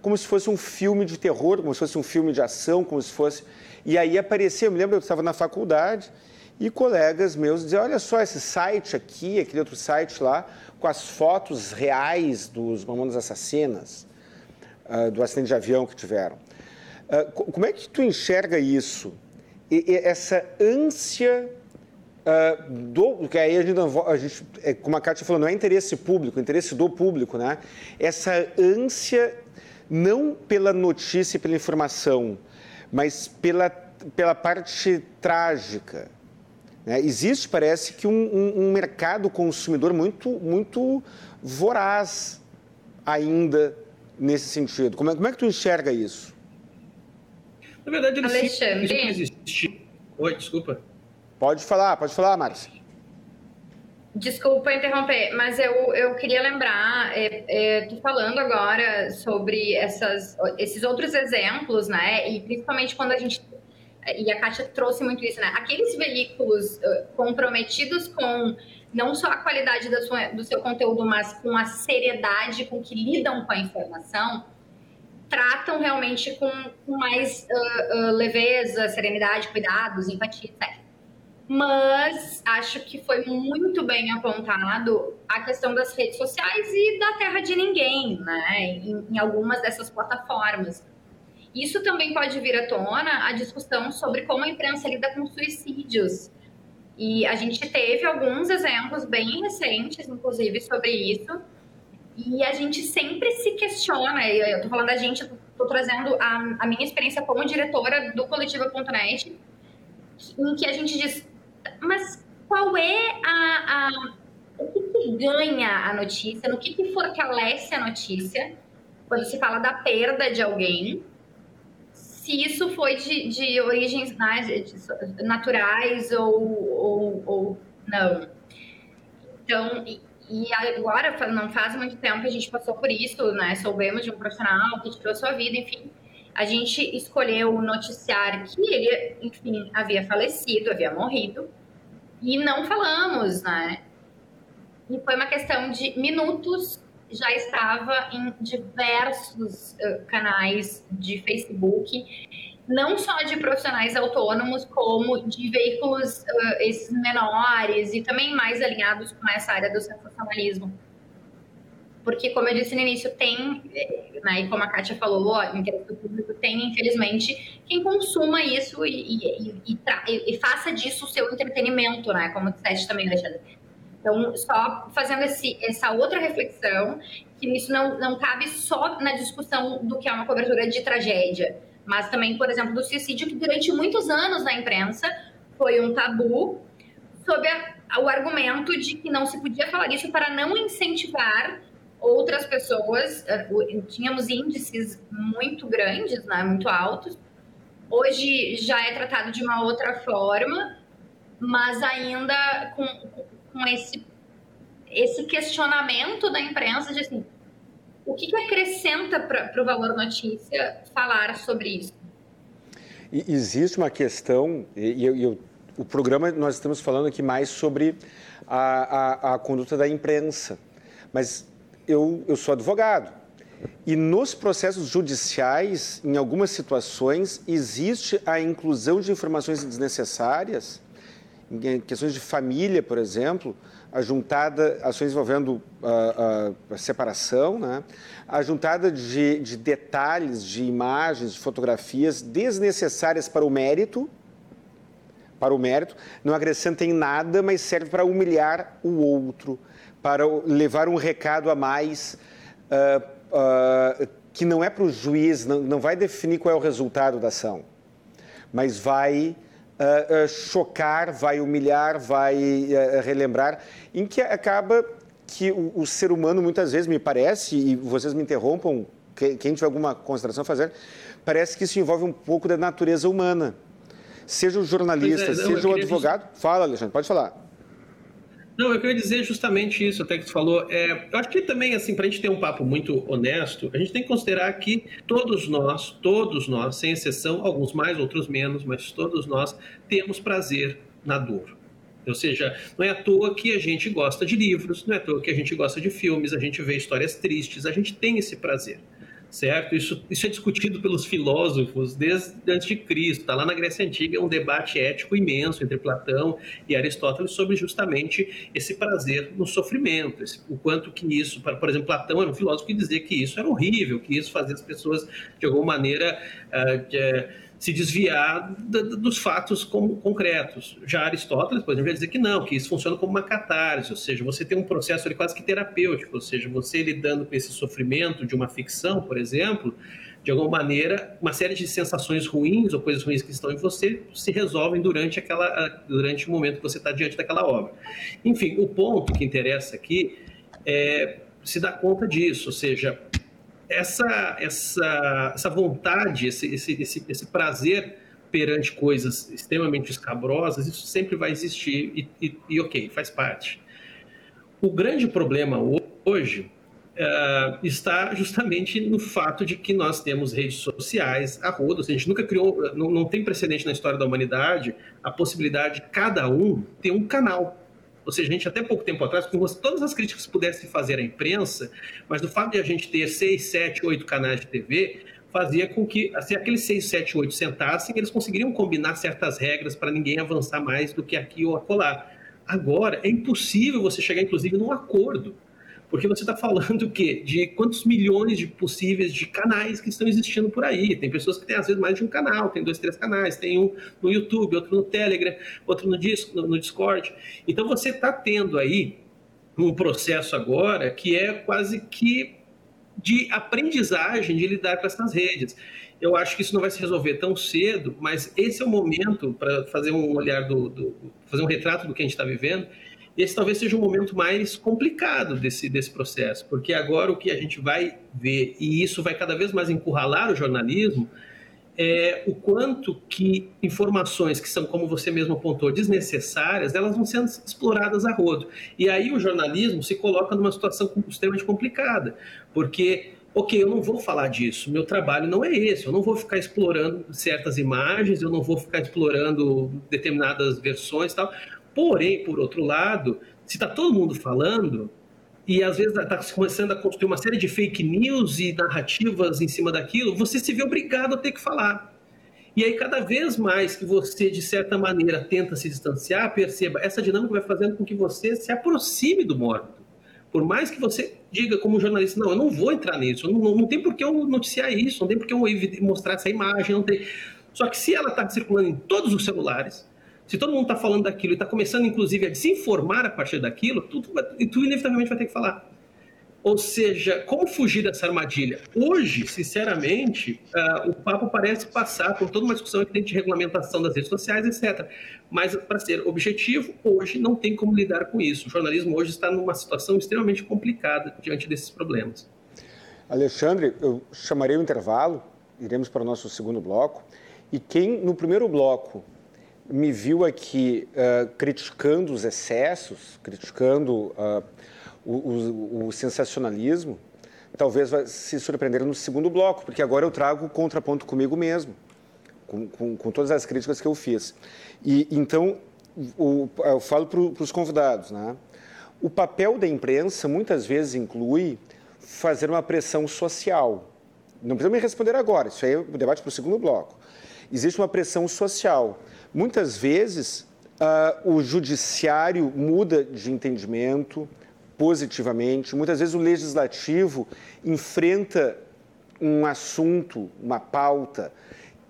Speaker 2: como se fosse um filme de terror, como se fosse um filme de ação, como se fosse... E aí aparecia, eu me lembro, eu estava na faculdade, e colegas meus diziam, olha só esse site aqui, aquele outro site lá, com as fotos reais dos Mamonas Assassinas, uh, do acidente de avião que tiveram. Uh, como é que tu enxerga isso? E, e essa ânsia uh, do... que aí a gente, a gente, é, como a Kátia falou, não é interesse público, é interesse do público, né? Essa ânsia não pela notícia e pela informação, mas pela, pela parte trágica, né? Existe, parece que, um, um, um, mercado consumidor muito, muito voraz ainda nesse sentido. Como é, como é que tu enxerga isso?
Speaker 3: Na verdade, ele Alexandre. sempre existiu. Oi, desculpa.
Speaker 2: Pode falar, pode falar, Márcia.
Speaker 4: Desculpa interromper, mas eu, eu queria lembrar, é, é, tô falando agora sobre essas, esses outros exemplos, né? E principalmente quando a gente e a Kátia trouxe muito isso, né? Aqueles veículos comprometidos com não só a qualidade sua, do seu conteúdo, mas com a seriedade com que lidam com a informação, tratam realmente com, com mais uh, uh, leveza, serenidade, cuidados, empatia, etc. Mas acho que foi muito bem apontado a questão das redes sociais e da terra de ninguém, né? Em, em algumas dessas plataformas. Isso também pode vir à tona a discussão sobre como a imprensa lida com suicídios. E a gente teve alguns exemplos bem recentes, inclusive, sobre isso. E a gente sempre se questiona, eu estou falando da gente, estou trazendo a, a, minha experiência como diretora do Coletiva.net, em que a gente diz, mas qual é a, a o que, que, ganha a notícia, no que, que fortalece a notícia, quando se fala da perda de alguém, se isso foi de, de origens naturais ou, ou, ou não. Então, e, e agora, não faz muito tempo que a gente passou por isso, né? Soubemos de um profissional que tirou sua vida, enfim. A gente escolheu noticiar que ele, enfim, havia falecido, havia morrido. E não falamos, né? E foi uma questão de minutos já estava em diversos uh, canais de Facebook, não só de profissionais autônomos, como de veículos uh, esses menores e também mais alinhados com essa área do sensacionalismo. Porque, como eu disse no início, tem, eh, né, e como a Kátia falou, em interesse do público, tem, infelizmente, quem consuma isso e, e, e, e, faça disso o seu entretenimento, né? Como disseste também, Alexandre então, só fazendo esse, essa outra reflexão, que isso não, não cabe só na discussão do que é uma cobertura de tragédia, mas também, por exemplo, do suicídio, que durante muitos anos na imprensa foi um tabu, sob a, o argumento de que não se podia falar isso para não incentivar outras pessoas. Eh, tínhamos índices muito grandes, né, muito altos. Hoje já é tratado de uma outra forma, mas ainda com, com esse, esse questionamento da imprensa de assim, o que, que acrescenta para o Valor Notícia falar sobre isso?
Speaker 2: Existe uma questão, e, e, e o programa nós estamos falando aqui mais sobre a, a, a conduta da imprensa, mas eu, eu sou advogado. E nos processos judiciais, em algumas situações, existe a inclusão de informações desnecessárias em questões de família, por exemplo, a juntada, ações envolvendo a, a, a separação, né? a juntada de, de detalhes, de imagens, de fotografias desnecessárias para o mérito, para o mérito, não acrescentem nada, mas serve para humilhar o outro, para levar um recado a mais, uh, uh, que não é para o juiz, não, não vai definir qual é o resultado da ação, mas vai uh, uh, chocar, vai humilhar, vai uh, relembrar, em que acaba que o, o, ser humano, muitas vezes, me parece, e vocês me interrompam, quem, quem tiver alguma consideração a fazer, parece que isso envolve um pouco da natureza humana. Seja o jornalista, é, não, seja o advogado. Fala, Alexandre, pode falar.
Speaker 3: Não, eu queria dizer justamente isso, até que tu falou. É, eu acho que também, assim, para a gente ter um papo muito honesto, a gente tem que considerar que todos nós, todos nós, sem exceção, alguns mais, outros menos, mas todos nós temos prazer na dor. Ou seja, não é à toa que a gente gosta de livros, não é à toa que a gente gosta de filmes, a gente vê histórias tristes, a gente tem esse prazer certo? Isso, isso é discutido pelos filósofos desde antes de Cristo. Está lá na Grécia Antiga, é um debate ético imenso entre Platão e Aristóteles sobre justamente esse prazer no sofrimento, esse, o quanto que isso, por exemplo, Platão era um filósofo que dizia que isso era horrível, que isso fazia as pessoas de alguma maneira uh, de, se desviar dos fatos como, concretos. Já Aristóteles, por exemplo, vai dizer que não, que isso funciona como uma catarse, ou seja, você tem um processo ali quase que terapêutico, ou seja, você lidando com esse sofrimento de uma ficção, por exemplo, de alguma maneira, uma série de sensações ruins ou coisas ruins que estão em você se resolvem durante, aquela, durante o momento que você está diante daquela obra. Enfim, o ponto que interessa aqui é se dar conta disso, ou seja, essa, essa, essa vontade, esse, esse, esse, esse prazer perante coisas extremamente escabrosas, isso sempre vai existir e, e, e, ok, faz parte. O grande problema hoje uh, está justamente no fato de que nós temos redes sociais a rodo. A gente nunca criou, não, não tem precedente na história da humanidade a possibilidade de cada um ter um canal. Ou seja, a gente até pouco tempo atrás, com todas as críticas que pudesse fazer à imprensa, mas do fato de a gente ter seis, sete, oito canais de TV, fazia com que, se assim, aqueles seis, sete, oito sentassem, eles conseguiriam combinar certas regras para ninguém avançar mais do que aqui ou acolá. Agora, é impossível você chegar, inclusive, num acordo. Porque você está falando? De quantos milhões de possíveis de canais que estão existindo por aí. Tem pessoas que têm, às vezes, mais de um canal, tem dois, três canais, tem um no YouTube, outro no Telegram, outro no, no, no Discord. Então você está tendo aí um processo agora que é quase que de aprendizagem de lidar com essas redes. Eu acho que isso não vai se resolver tão cedo, mas esse é o momento para fazer um olhar do, do, fazer um retrato do que a gente está vivendo esse talvez seja o momento mais complicado desse, desse processo, porque agora o que a gente vai ver, e isso vai cada vez mais encurralar o jornalismo, é o quanto que informações que são, como você mesmo apontou, desnecessárias, elas vão sendo exploradas a rodo. E aí o jornalismo se coloca numa situação extremamente complicada, porque ok, eu não vou falar disso, meu trabalho não é esse, eu não vou ficar explorando certas imagens, eu não vou ficar explorando determinadas versões e tal, Porém, por outro lado, se está todo mundo falando, e às vezes está começando a construir uma série de fake news e narrativas em cima daquilo, você se vê obrigado a ter que falar. E aí, cada vez mais que você, de certa maneira, tenta se distanciar, perceba, essa dinâmica vai fazendo com que você se aproxime do morto. Por mais que você diga como jornalista, não, eu não vou entrar nisso, não, não, não tem por que eu noticiar isso, não tem por que eu mostrar essa imagem, não tem. Só que se ela está circulando em todos os celulares, se todo mundo está falando daquilo e está começando, inclusive, a se informar a partir daquilo, tu, tu inevitavelmente vai ter que falar. Ou seja, como fugir dessa armadilha? Hoje, sinceramente, uh, o papo parece passar por toda uma discussão aqui dentro de regulamentação das redes sociais, etc. Mas, para ser objetivo, hoje não tem como lidar com isso. O jornalismo hoje está numa situação extremamente complicada diante desses problemas.
Speaker 2: Alexandre, eu chamarei o intervalo, iremos para o nosso segundo bloco. E quem no primeiro bloco me viu aqui uh, criticando os excessos, criticando uh, o, o, o, sensacionalismo, talvez vai se surpreender no segundo bloco, porque agora eu trago o contraponto comigo mesmo, com, com, com todas as críticas que eu fiz. E então o, eu falo para os convidados, né? O papel da imprensa muitas vezes inclui fazer uma pressão social. Não precisa me responder agora, isso aí é o debate para o segundo bloco. Existe uma pressão social Muitas vezes, uh, o judiciário muda de entendimento positivamente, muitas vezes o legislativo enfrenta um assunto, uma pauta,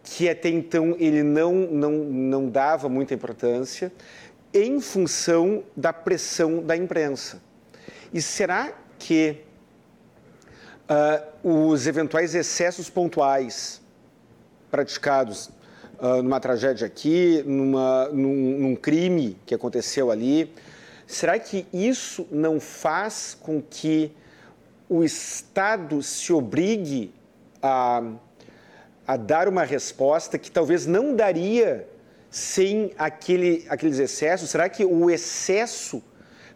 Speaker 2: que até então ele não, não, não dava muita importância, em função da pressão da imprensa. E será que uh, os eventuais excessos pontuais praticados uh, numa tragédia aqui, numa, num, num crime que aconteceu ali. Será que isso não faz com que o Estado se obrigue a, a dar uma resposta que talvez não daria sem aquele, aqueles excessos? Será que o excesso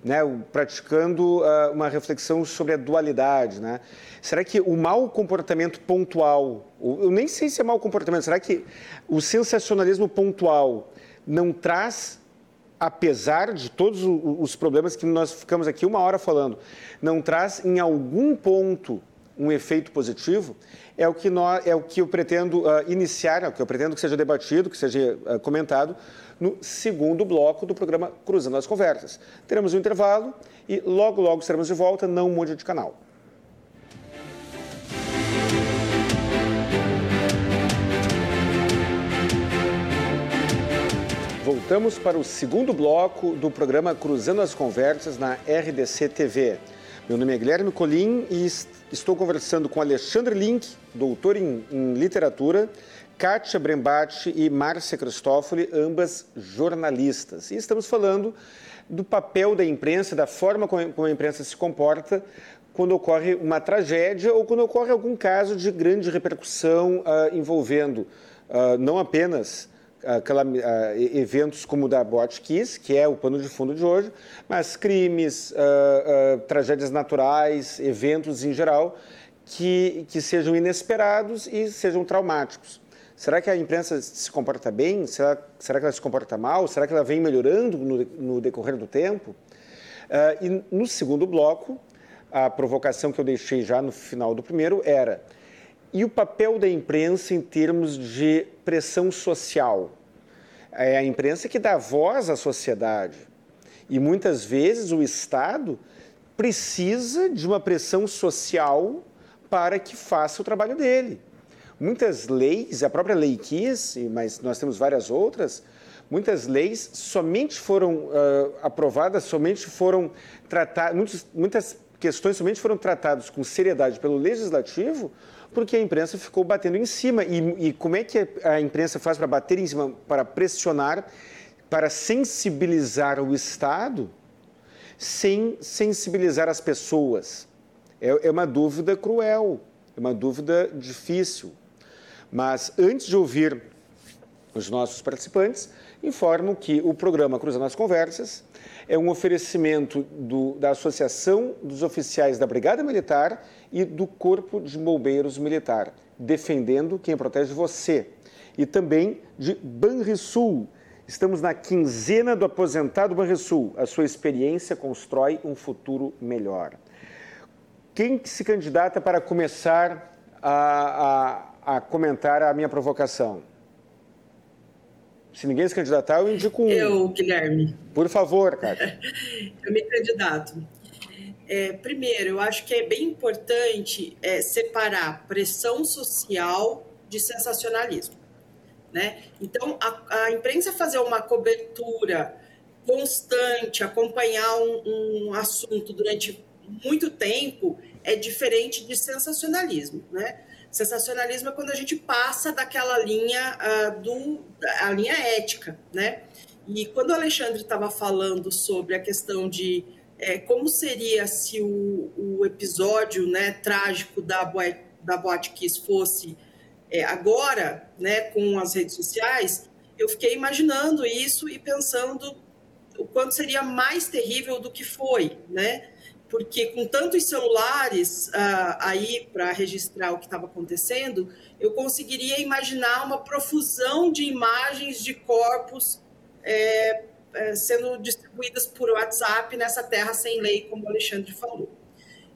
Speaker 2: né, praticando uh, uma reflexão sobre a dualidade. Né? Será que o mau comportamento pontual, eu nem sei se é mau comportamento, será que o sensacionalismo pontual não traz, apesar de todos os problemas que nós ficamos aqui uma hora falando, não traz em algum ponto um efeito positivo? É o que, nós, é o que eu pretendo uh, iniciar, é o que eu pretendo que seja debatido, que seja uh, comentado no segundo bloco do programa Cruzando as Conversas. Teremos um intervalo e logo, logo estaremos de volta. Não mude de canal. Voltamos para o segundo bloco do programa Cruzando as Conversas na RDC TV. Meu nome é Guilherme Colim e estou conversando com Alexandre Link, doutor em, em literatura, Kátia Brembati e Márcia Cristófoli, ambas jornalistas. E estamos falando do papel da imprensa, da forma como a imprensa se comporta quando ocorre uma tragédia ou quando ocorre algum caso de grande repercussão uh, envolvendo uh, não apenas uh, eventos como o da Botkiss, que é o pano de fundo de hoje, mas crimes, uh, tragédias naturais, eventos em geral, que, que sejam inesperados e sejam traumáticos. Será que a imprensa se comporta bem? Será, será que ela se comporta mal? Será que ela vem melhorando no, no decorrer do tempo? Uh, e no segundo bloco, a provocação que eu deixei já no final do primeiro era: e o papel da imprensa em termos de pressão social? É a imprensa que dá voz à sociedade. E muitas vezes o Estado precisa de uma pressão social para que faça o trabalho dele. Muitas leis, a própria Lei Kiss, mas nós temos várias outras, muitas leis somente foram uh, aprovadas, somente foram tratadas, muitas questões somente foram tratadas com seriedade pelo Legislativo, porque a imprensa ficou batendo em cima. E, e como é que a imprensa faz para bater em cima, para pressionar, para sensibilizar o Estado, sem sensibilizar as pessoas? É, é uma dúvida cruel, é uma dúvida difícil. Mas antes de ouvir os nossos participantes, informo que o programa Cruzando as Conversas é um oferecimento do, da Associação dos Oficiais da Brigada Militar e do Corpo de Bombeiros Militar, defendendo quem protege você. E também de Banrisul. Estamos na quinzena do aposentado Banrisul. A sua experiência constrói um futuro melhor. Quem se candidata para começar a, a a comentar a minha provocação? Se ninguém se candidatar, eu indico um.
Speaker 5: Eu, Guilherme.
Speaker 2: Por favor, cara. <laughs>
Speaker 5: eu me candidato. É, primeiro, eu acho que é bem importante é, separar pressão social de sensacionalismo. Né? Então, a, a imprensa fazer uma cobertura constante, acompanhar um, um assunto durante muito tempo, é diferente de sensacionalismo. Né? Sensacionalismo é quando a gente passa daquela linha uh, do, a linha ética, né? E quando o Alexandre estava falando sobre a questão de é, como seria se o, o, episódio né, trágico da, Boate, da Boate Kiss fosse é, agora, né, com as redes sociais, eu fiquei imaginando isso e pensando o quanto seria mais terrível do que foi, né? Porque com tantos celulares uh, aí para registrar o que estava acontecendo, eu conseguiria imaginar uma profusão de imagens de corpos é, é, sendo distribuídas por WhatsApp nessa terra sem lei, como o Alexandre falou.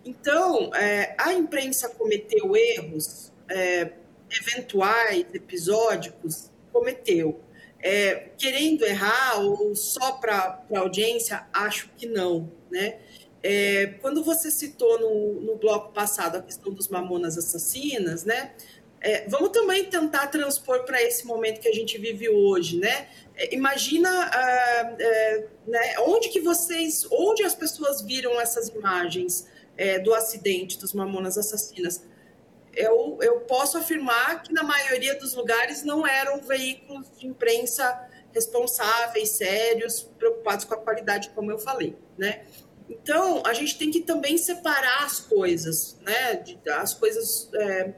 Speaker 5: Então, é, a imprensa cometeu erros é, eventuais, episódicos, cometeu. É, querendo errar ou só para a audiência, acho que não, né? É, quando você citou no, no bloco passado a questão dos mamonas assassinas, né? É, vamos também tentar transpor para esse momento que a gente vive hoje, né? É, imagina ah, é, né, onde que vocês, onde as pessoas viram essas imagens é, do acidente dos mamonas assassinas. Eu, eu posso afirmar que na maioria dos lugares não eram veículos de imprensa responsáveis, sérios, preocupados com a qualidade, como eu falei, né? Então, a gente tem que também separar as coisas, né? As coisas. É,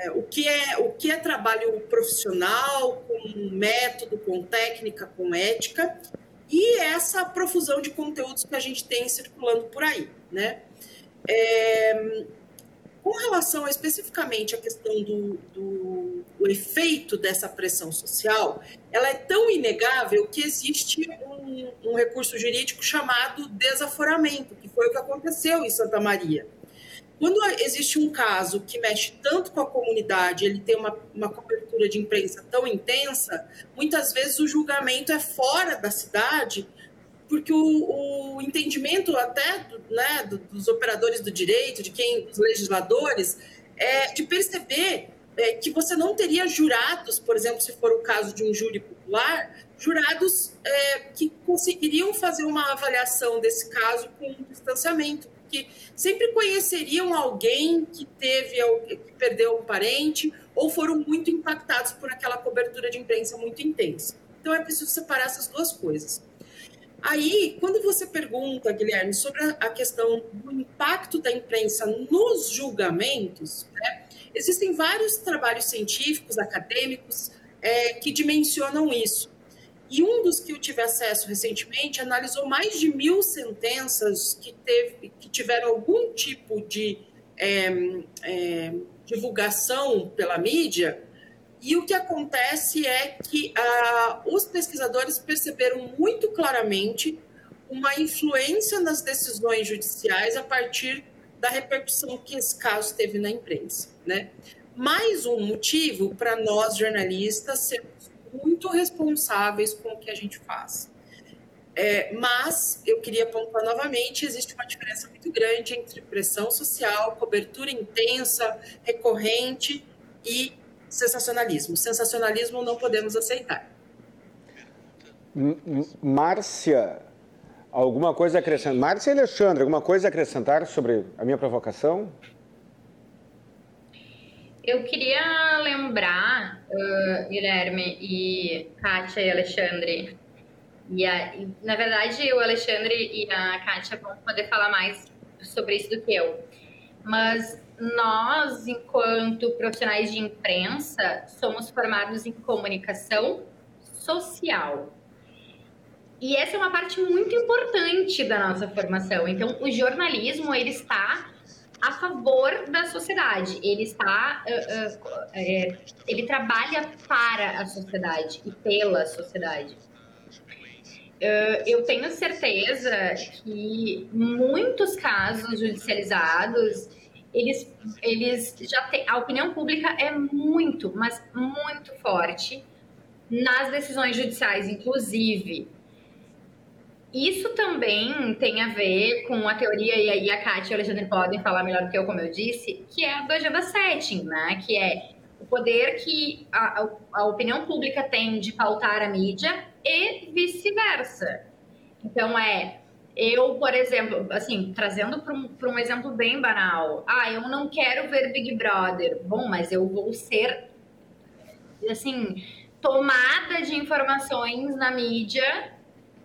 Speaker 5: é, o, que é, o que é trabalho profissional, com método, com técnica, com ética, e essa profusão de conteúdos que a gente tem circulando por aí, né? É, com relação especificamente à questão do, do, do, efeito dessa pressão social, ela é tão inegável que existe um, um recurso jurídico chamado desaforamento, que foi o que aconteceu em Santa Maria. Quando existe um caso que mexe tanto com a comunidade, ele tem uma, uma cobertura de imprensa tão intensa, muitas vezes o julgamento é fora da cidade porque o, o entendimento até né, dos operadores do direito, de quem, dos legisladores, é de perceber é, que você não teria jurados, por exemplo, se for o caso de um júri popular, jurados é, que conseguiriam fazer uma avaliação desse caso com um distanciamento, porque sempre conheceriam alguém que teve, que perdeu um parente ou foram muito impactados por aquela cobertura de imprensa muito intensa. Então é preciso separar essas duas coisas. Aí, quando você pergunta, Guilherme, sobre a questão do impacto da imprensa nos julgamentos, né, existem vários trabalhos científicos, acadêmicos, é, que dimensionam isso. E um dos que eu tive acesso recentemente analisou mais de mil sentenças que, teve, que tiveram algum tipo de é, é, divulgação pela mídia. E o que acontece é que ah, os pesquisadores perceberam muito claramente uma influência nas decisões judiciais a partir da repercussão que esse caso teve na imprensa. Né? Mais um motivo para nós, jornalistas, sermos muito responsáveis com o que a gente faz. É, mas eu queria apontar novamente: existe uma diferença muito grande entre pressão social, cobertura intensa, recorrente e sensacionalismo. Sensacionalismo não podemos aceitar.
Speaker 2: Márcia, alguma coisa acrescentar? Márcia e Alexandre, alguma coisa a acrescentar sobre a minha provocação?
Speaker 4: Eu queria lembrar, uh, Guilherme e Kátia e Alexandre, e, a, e, na verdade o Alexandre e a Kátia vão poder falar mais sobre isso do que eu. Mas nós, enquanto profissionais de imprensa, somos formados em comunicação social. E essa é uma parte muito importante da nossa formação. Então, o jornalismo ele está a favor da sociedade. Ele está, uh, uh, é, ele trabalha para a sociedade e pela sociedade. Uh, eu tenho certeza que muitos casos judicializados, eles, eles já têm, a opinião pública é muito, mas muito forte nas decisões judiciais, inclusive isso também tem a ver com a teoria, e aí a Kátia e o Alexandre podem falar melhor do que eu, como eu disse, que é do agenda setting, né? Que é o poder que a, a opinião pública tem de pautar a mídia e vice-versa. Então, é, eu, por exemplo, assim, trazendo para um, um exemplo bem banal, ah, eu não quero ver Big Brother. Bom, mas eu vou ser, assim, tomada de informações na mídia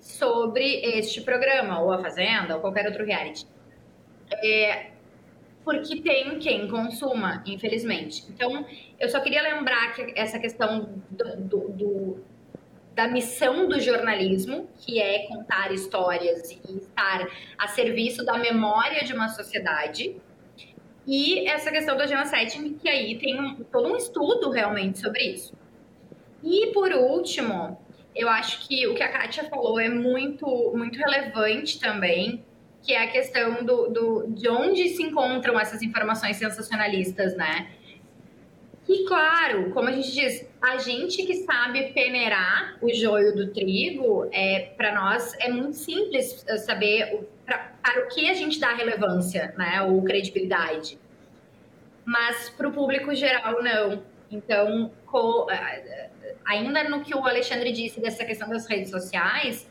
Speaker 4: sobre este programa, ou A Fazenda, ou qualquer outro reality. É, porque tem quem consuma, infelizmente. Então, eu só queria lembrar que essa questão do, do, do, da missão do jornalismo, que é contar histórias e estar a serviço da memória de uma sociedade, e essa questão do agenda setting, que aí tem um, todo um estudo realmente sobre isso. E, por último, eu acho que o que a Kátia falou é muito, muito relevante também, que é a questão do, do, de onde se encontram essas informações sensacionalistas, né? E claro, como a gente diz, a gente que sabe peneirar o joio do trigo, é, para nós é muito simples saber o, pra, para o que a gente dá relevância, né? Ou credibilidade. Mas para o público geral, não. Então, co, ainda no que o Alexandre disse dessa questão das redes sociais,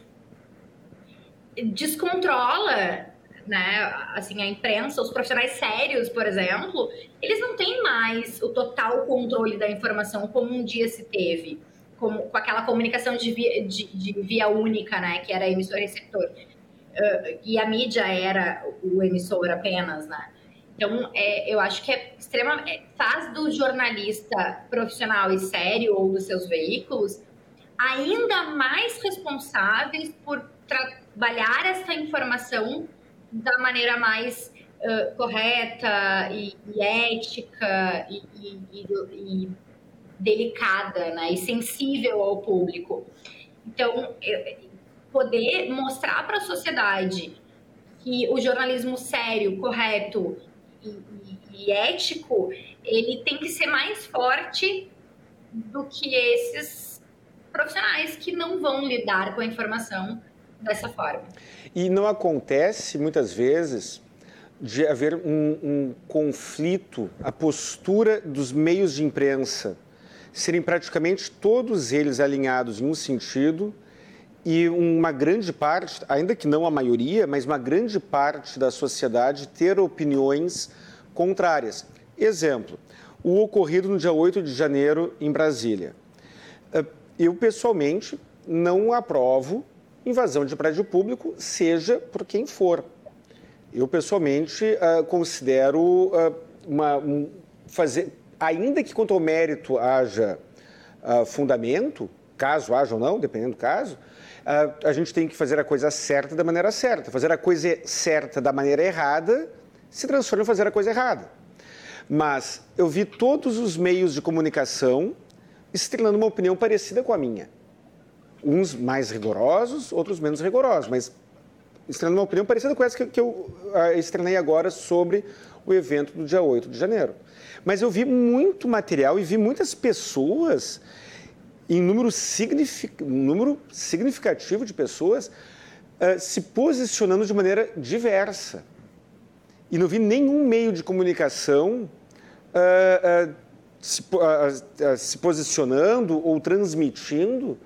Speaker 4: descontrola, né? Assim, a imprensa, os profissionais sérios, por exemplo, eles não têm mais o total controle da informação como um dia se teve, como, com aquela comunicação de via, de, de via única, né? Que era emissor-receptor. Uh, e a mídia era o emissor apenas, né? Então, é, eu acho que é extremamente. É, faz do jornalista profissional e sério ou dos seus veículos ainda mais responsáveis por trabalhar essa informação da maneira mais uh, correta e, e ética e, e, e, delicada, né? E sensível ao público. Então, poder mostrar para a sociedade que o jornalismo sério, correto, e, e, ético, ele tem que ser mais forte do que esses profissionais que não vão lidar com a informação dessa forma.
Speaker 2: E não acontece muitas vezes de haver um, um conflito, a postura dos meios de imprensa serem praticamente todos eles alinhados em um sentido e uma grande parte, ainda que não a maioria, mas uma grande parte da sociedade ter opiniões contrárias. Exemplo, o ocorrido no dia 8 de janeiro em Brasília. Eh, eu, pessoalmente, não aprovo invasão de prédio público, seja por quem for. Eu, pessoalmente, eh, considero eh, uma, um, fazer, ainda que quanto ao mérito haja uh, fundamento, caso haja ou não, dependendo do caso, a gente tem que fazer a coisa certa da maneira certa. Fazer a coisa certa da maneira errada se transforma em fazer a coisa errada. Mas eu vi todos os meios de comunicação estreando uma opinião parecida com a minha. Uns mais rigorosos, outros menos rigorosos, mas estreando uma opinião parecida com essa que, que eu uh, estrenei agora sobre o evento do dia 8 de janeiro. Mas eu vi muito material e vi muitas pessoas, em número, signific... número significativo de pessoas, uh, se posicionando de maneira diversa. E não vi nenhum meio de comunicação uh, uh, se, se, posicionando ou transmitindo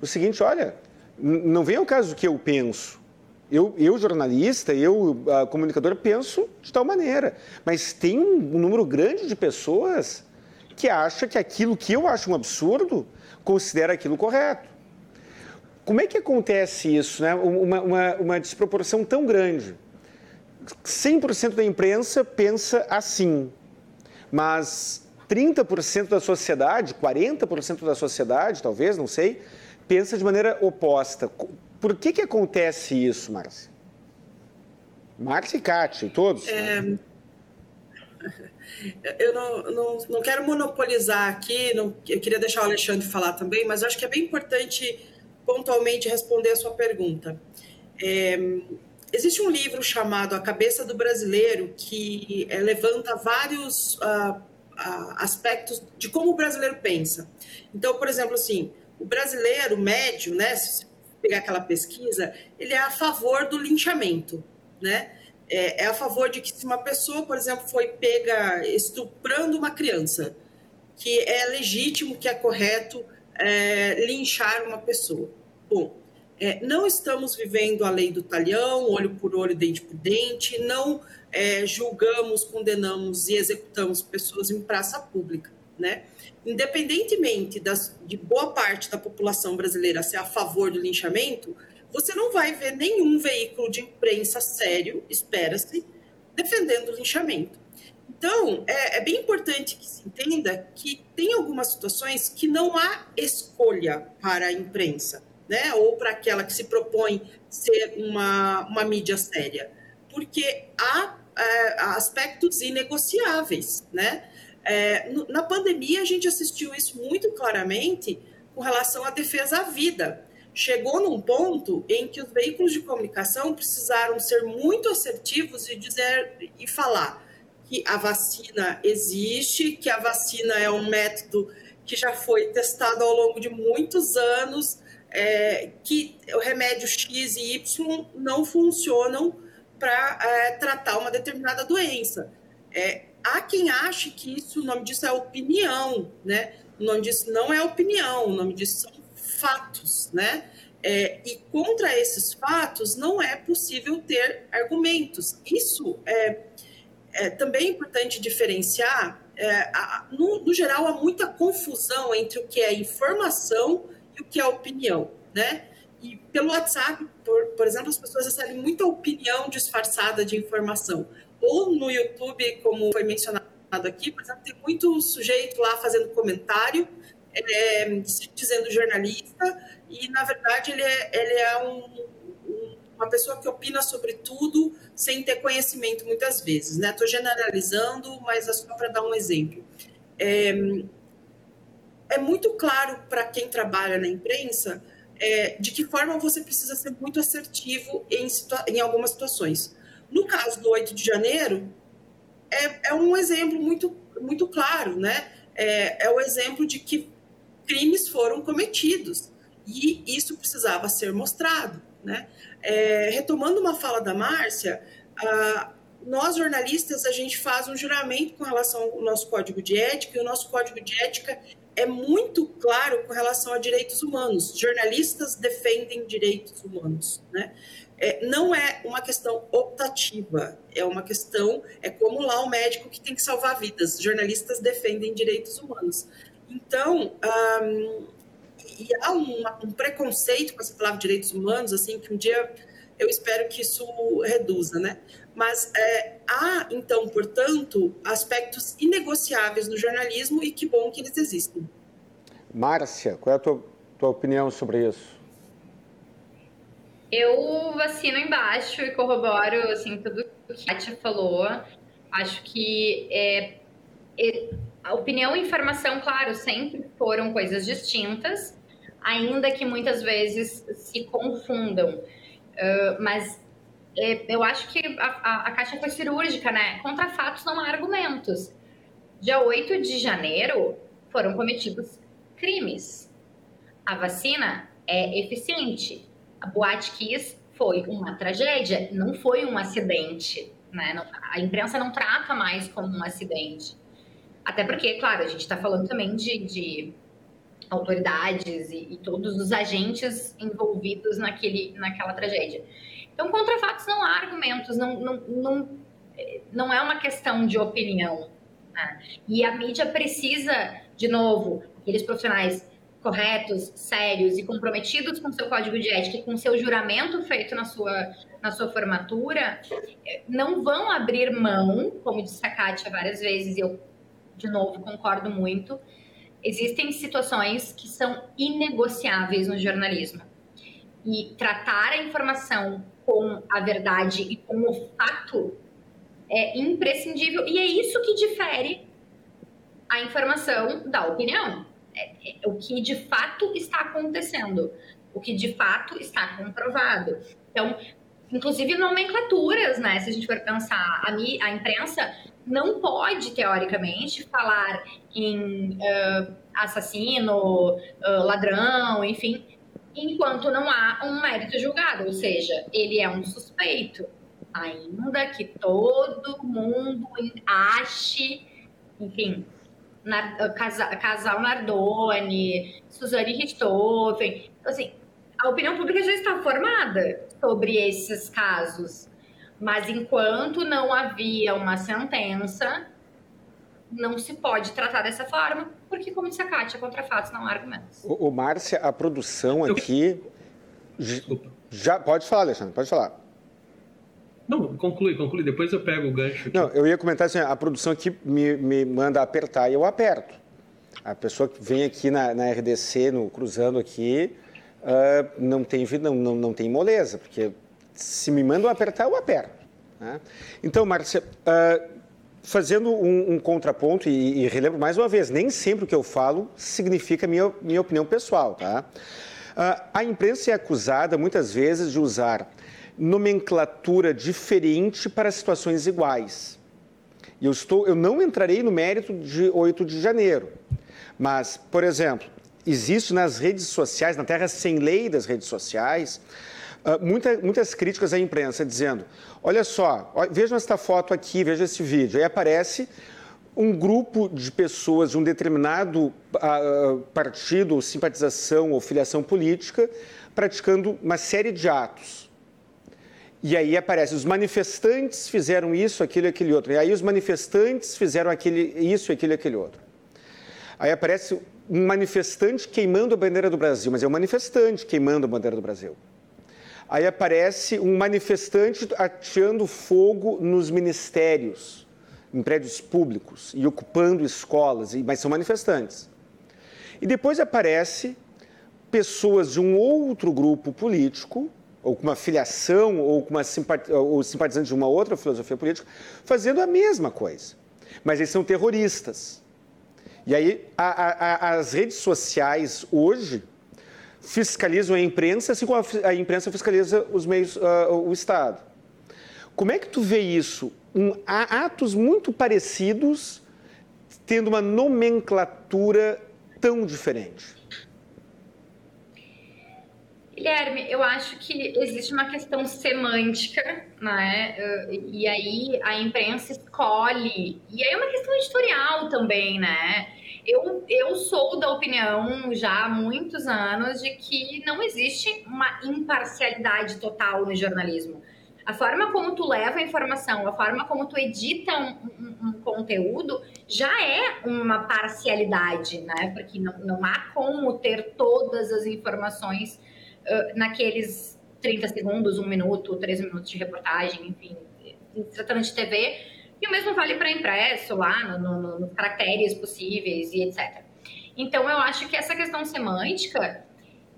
Speaker 2: o seguinte: olha, não vem ao caso do que eu penso. Eu, eu, jornalista, eu, comunicador, penso de tal maneira. Mas tem um, um número grande de pessoas que acha que aquilo que eu acho um absurdo, considera aquilo correto. Como é que acontece isso, né? uma, uma, uma desproporção tão grande? 100% da imprensa pensa assim, mas 30% da sociedade, 40% da sociedade, talvez, não sei, pensa de maneira oposta. Por que, que acontece isso, Márcia? Márcia e Kátia, todos? É... Né?
Speaker 5: Eu não, não, não quero monopolizar aqui, não, eu queria deixar o Alexandre falar também, mas acho que é bem importante pontualmente responder a sua pergunta. É, existe um livro chamado A Cabeça do Brasileiro que é, levanta vários uh, uh, aspectos de como o brasileiro pensa. Então, por exemplo, assim, o brasileiro médio, né, pegar aquela pesquisa, ele é a favor do linchamento, né? É, é, a favor de que se uma pessoa, por exemplo, foi pega estuprando uma criança, que é legítimo, que é correto é, linchar uma pessoa. Bom, é, não estamos vivendo a lei do talhão, olho por olho, dente por dente, não é, julgamos, condenamos e executamos pessoas em praça pública, né? independentemente das, de boa parte da população brasileira ser a favor do linchamento, você não vai ver nenhum veículo de imprensa sério, espera-se, defendendo o linchamento. Então, é, é, bem importante que se entenda que tem algumas situações que não há escolha para a imprensa, né? ou para aquela que se propõe ser uma, uma mídia séria, porque há é, aspectos inegociáveis, né? É, na pandemia, a gente assistiu isso muito claramente com relação à defesa à vida. Chegou num ponto em que os veículos de comunicação precisaram ser muito assertivos e dizer e falar que a vacina existe, que a vacina é um método que já foi testado ao longo de muitos anos, é, que o remédio X e Y não funcionam para é, tratar uma determinada doença. É, há quem ache que isso, o nome disso é opinião, né? O nome disso não é opinião, o nome disso são fatos, né? É, e contra esses fatos não é possível ter argumentos. Isso é, é também importante diferenciar. É, a, no, no, geral, há muita confusão entre o que é informação e o que é opinião, né? E pelo WhatsApp, por, por exemplo, as pessoas recebem muita opinião disfarçada de informação ou no YouTube, como foi mencionado aqui, por exemplo, tem muito sujeito lá fazendo comentário, é, dizendo jornalista, e na verdade ele é, ele é um, um, uma pessoa que opina sobre tudo sem ter conhecimento muitas vezes. Estou né? generalizando, mas é só para dar um exemplo. É, é muito claro para quem trabalha na imprensa é, de que forma você precisa ser muito assertivo em, em algumas situações. No caso do 8 de janeiro, é, é um exemplo muito, muito claro, né? É, é o exemplo de que crimes foram cometidos e isso precisava ser mostrado, né? É, retomando uma fala da Márcia, a, nós jornalistas a gente faz um juramento com relação ao nosso código de ética e o nosso código de ética é muito claro com relação a direitos humanos. Jornalistas defendem direitos humanos, né? é, não é uma questão optativa, é uma questão, é como lá o médico que tem que salvar vidas. Jornalistas defendem direitos humanos. Então, um, e há um, um, preconceito com essa palavra direitos humanos, assim, que um dia eu espero que isso reduza, né? Mas é, há, então, portanto, aspectos inegociáveis no jornalismo e que bom que eles existem.
Speaker 2: Márcia, qual é a tua, tua opinião sobre isso?
Speaker 4: Eu assino embaixo e corroboro assim, tudo que a Kátia falou. Acho que é, é, a opinião e informação, claro, sempre foram coisas distintas, ainda que muitas vezes se confundam. Uh, mas é, eu acho que a, a, a Caixa foi cirúrgica, né? Contra fatos não há argumentos. Dia 8 de janeiro foram cometidos crimes. A vacina é eficiente a Boate Kiss foi uma tragédia, não foi um acidente. Né? A imprensa não trata mais como um acidente. Até porque, claro, a gente está falando também de, de autoridades e, e, todos os agentes envolvidos naquele, naquela tragédia. Então, contra fatos não há argumentos, não, não, não, não é uma questão de opinião. Né? E a mídia precisa, de novo, aqueles profissionais corretos, sérios e comprometidos com seu código de ética e com seu juramento feito na sua, na sua formatura, não vão abrir mão, como disse a Kátia várias vezes, e eu, de novo, concordo muito, existem situações que são inegociáveis no jornalismo. E tratar a informação com a verdade e com o fato é imprescindível, e é isso que difere a informação da opinião. É, é, o que de fato está acontecendo, o que de fato está comprovado. Então, inclusive nomenclaturas, né? Se a gente for pensar, a, a imprensa não pode, teoricamente, falar em uh, assassino, uh, ladrão, enfim, enquanto não há um mérito julgado, ou seja, ele é um suspeito, ainda que todo mundo ache, enfim, casal Nardoni, Suzane Richthofen. Então, assim, a opinião pública já está formada sobre esses casos. Mas enquanto não havia uma sentença, não se pode tratar dessa forma, porque, como disse a Kátia, contra fatos não há argumentos.
Speaker 2: O, o Márcia, a produção aqui. Desculpa. Já, pode falar, Alexandre, pode falar.
Speaker 3: Não, conclui, conclui, depois eu pego o gancho. Aqui.
Speaker 2: Não, eu ia comentar assim, a produção aqui me, me manda apertar e eu aperto. A pessoa que vem aqui na, na RDC, no, cruzando aqui, uh, não, tem, não, não, não tem moleza, porque se me mandam apertar, eu aperto. Né? Então, Márcia, uh, fazendo um, um contraponto, e, e, relembro mais uma vez, nem sempre o que eu falo significa minha, minha opinião pessoal. Tá? Uh, a imprensa é acusada, muitas vezes, de usar nomenclatura diferente para situações iguais. Eu, estou, eu não entrarei no mérito de 8 de janeiro, mas, por exemplo, existe nas redes sociais, na terra sem lei das redes sociais, muita, muitas críticas à imprensa dizendo: olha só, vejam esta foto aqui, veja esse vídeo. Aí aparece um grupo de pessoas de um determinado uh, partido, ou simpatização ou filiação política, praticando uma série de atos. E aí aparece, os manifestantes fizeram isso, aquilo e aquele outro. E aí os manifestantes fizeram aquele, isso, aquilo e aquele outro. Aí aparece um manifestante queimando a bandeira do Brasil, mas é um manifestante queimando a bandeira do Brasil. Aí aparece um manifestante ateando fogo nos ministérios, em prédios públicos e ocupando escolas, mas são manifestantes. E depois aparece pessoas de um outro grupo político ou com uma filiação, ou com uma ou simpatizante de uma outra filosofia política, fazendo a mesma coisa. Mas eles são terroristas. E aí a, a, as redes sociais hoje fiscalizam a imprensa, assim como a, imprensa fiscaliza os meios, uh, o Estado. Como é que tu vê isso? Um, há atos muito parecidos tendo uma nomenclatura tão diferente.
Speaker 4: Guilherme, eu acho que existe uma questão semântica, né? E aí a imprensa escolhe. E aí é uma questão editorial também, né? Eu, eu sou da opinião já há muitos anos de que não existe uma imparcialidade total no jornalismo. A forma como tu leva a informação, a forma como tu edita um, um, um conteúdo já é uma parcialidade, né? Porque não, não há como ter todas as informações naqueles 30 segundos, um minuto, três minutos de reportagem, enfim, tratando de TV. E o mesmo vale para impresso, lá, no, no, nos caracteres possíveis e etc. Então, eu acho que essa questão semântica,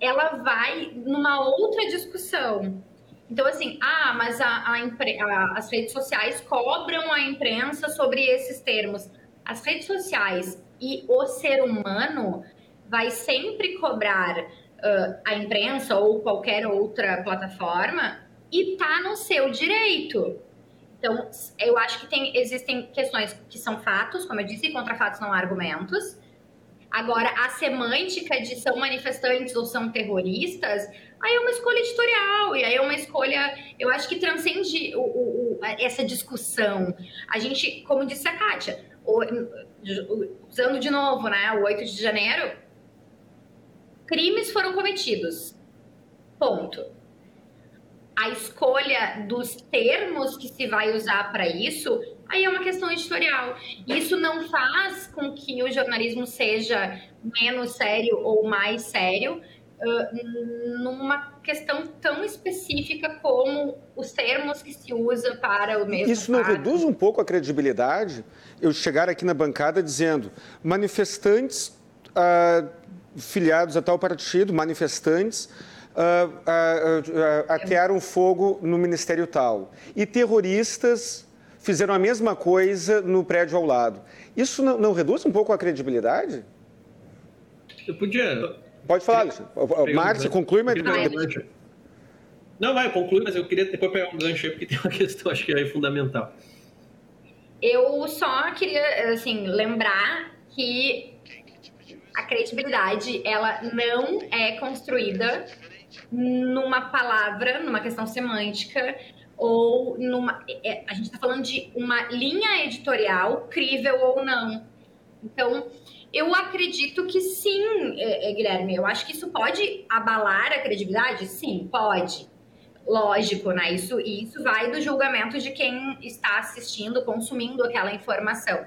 Speaker 4: ela vai numa outra discussão. Então, assim, ah, mas a, a, a, as redes sociais cobram a imprensa sobre esses termos. As redes sociais e o ser humano vai sempre cobrar uh, a imprensa ou qualquer outra plataforma e tá no seu direito. Então, eu acho que tem, existem questões que são fatos, como eu disse, contra fatos não há argumentos. Agora, a semântica de são manifestantes ou são terroristas, aí é uma escolha editorial, e aí é uma escolha, eu acho que transcende o, o, o, essa discussão. A gente, como disse a Kátia, usando de novo, né, o 8 de janeiro, crimes foram cometidos. Ponto. A escolha dos termos que se vai usar para isso, aí é uma questão editorial. Isso não faz com que o jornalismo seja menos sério ou mais sério, Uh, numa questão tão específica como os termos que se usa para o mesmo
Speaker 2: Isso não reduz um pouco a credibilidade? Eu chegar aqui na bancada dizendo manifestantes uh, filiados a tal partido, manifestantes, uh, uh, atearam fogo no ministério tal. E terroristas fizeram a mesma coisa no prédio ao lado. Isso não, não reduz um pouco a credibilidade?
Speaker 3: Eu podia.
Speaker 2: Pode falar, Alexandre. Márcia, conclui, mas.
Speaker 3: Não, vai, conclui, mas eu queria depois pegar um gancho aí, porque tem uma <laughs> questão, acho que é fundamental.
Speaker 4: Eu só queria, assim, lembrar que a credibilidade ela não é construída numa palavra, numa questão semântica ou numa. É, a gente está falando de uma linha editorial crível ou não. Então, eu acredito que sim, é, é, Guilherme. Eu acho que isso pode abalar a credibilidade? Sim, pode. Lógico, né? Isso, isso vai do julgamento de quem está assistindo, consumindo aquela informação.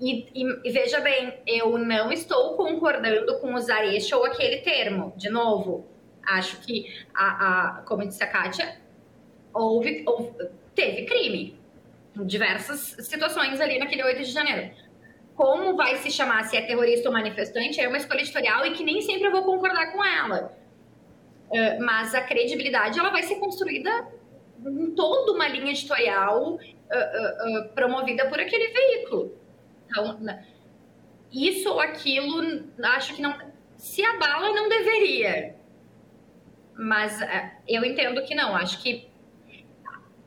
Speaker 4: E, e, e, veja bem, eu não estou concordando com usar este ou aquele termo. De novo, acho que, a, a como disse a Kátia, houve, houve, teve crime diversas situações ali naquele 8 de janeiro. Como vai se chamar, se é terrorista ou manifestante, é uma escolha editorial e que nem sempre eu vou concordar com ela. Uh, mas a credibilidade ela vai ser construída em toda uma linha editorial uh, uh, promovida por aquele veículo. Então, isso ou aquilo, acho que não. Se abala, não deveria. Mas é, eu entendo que não. Acho que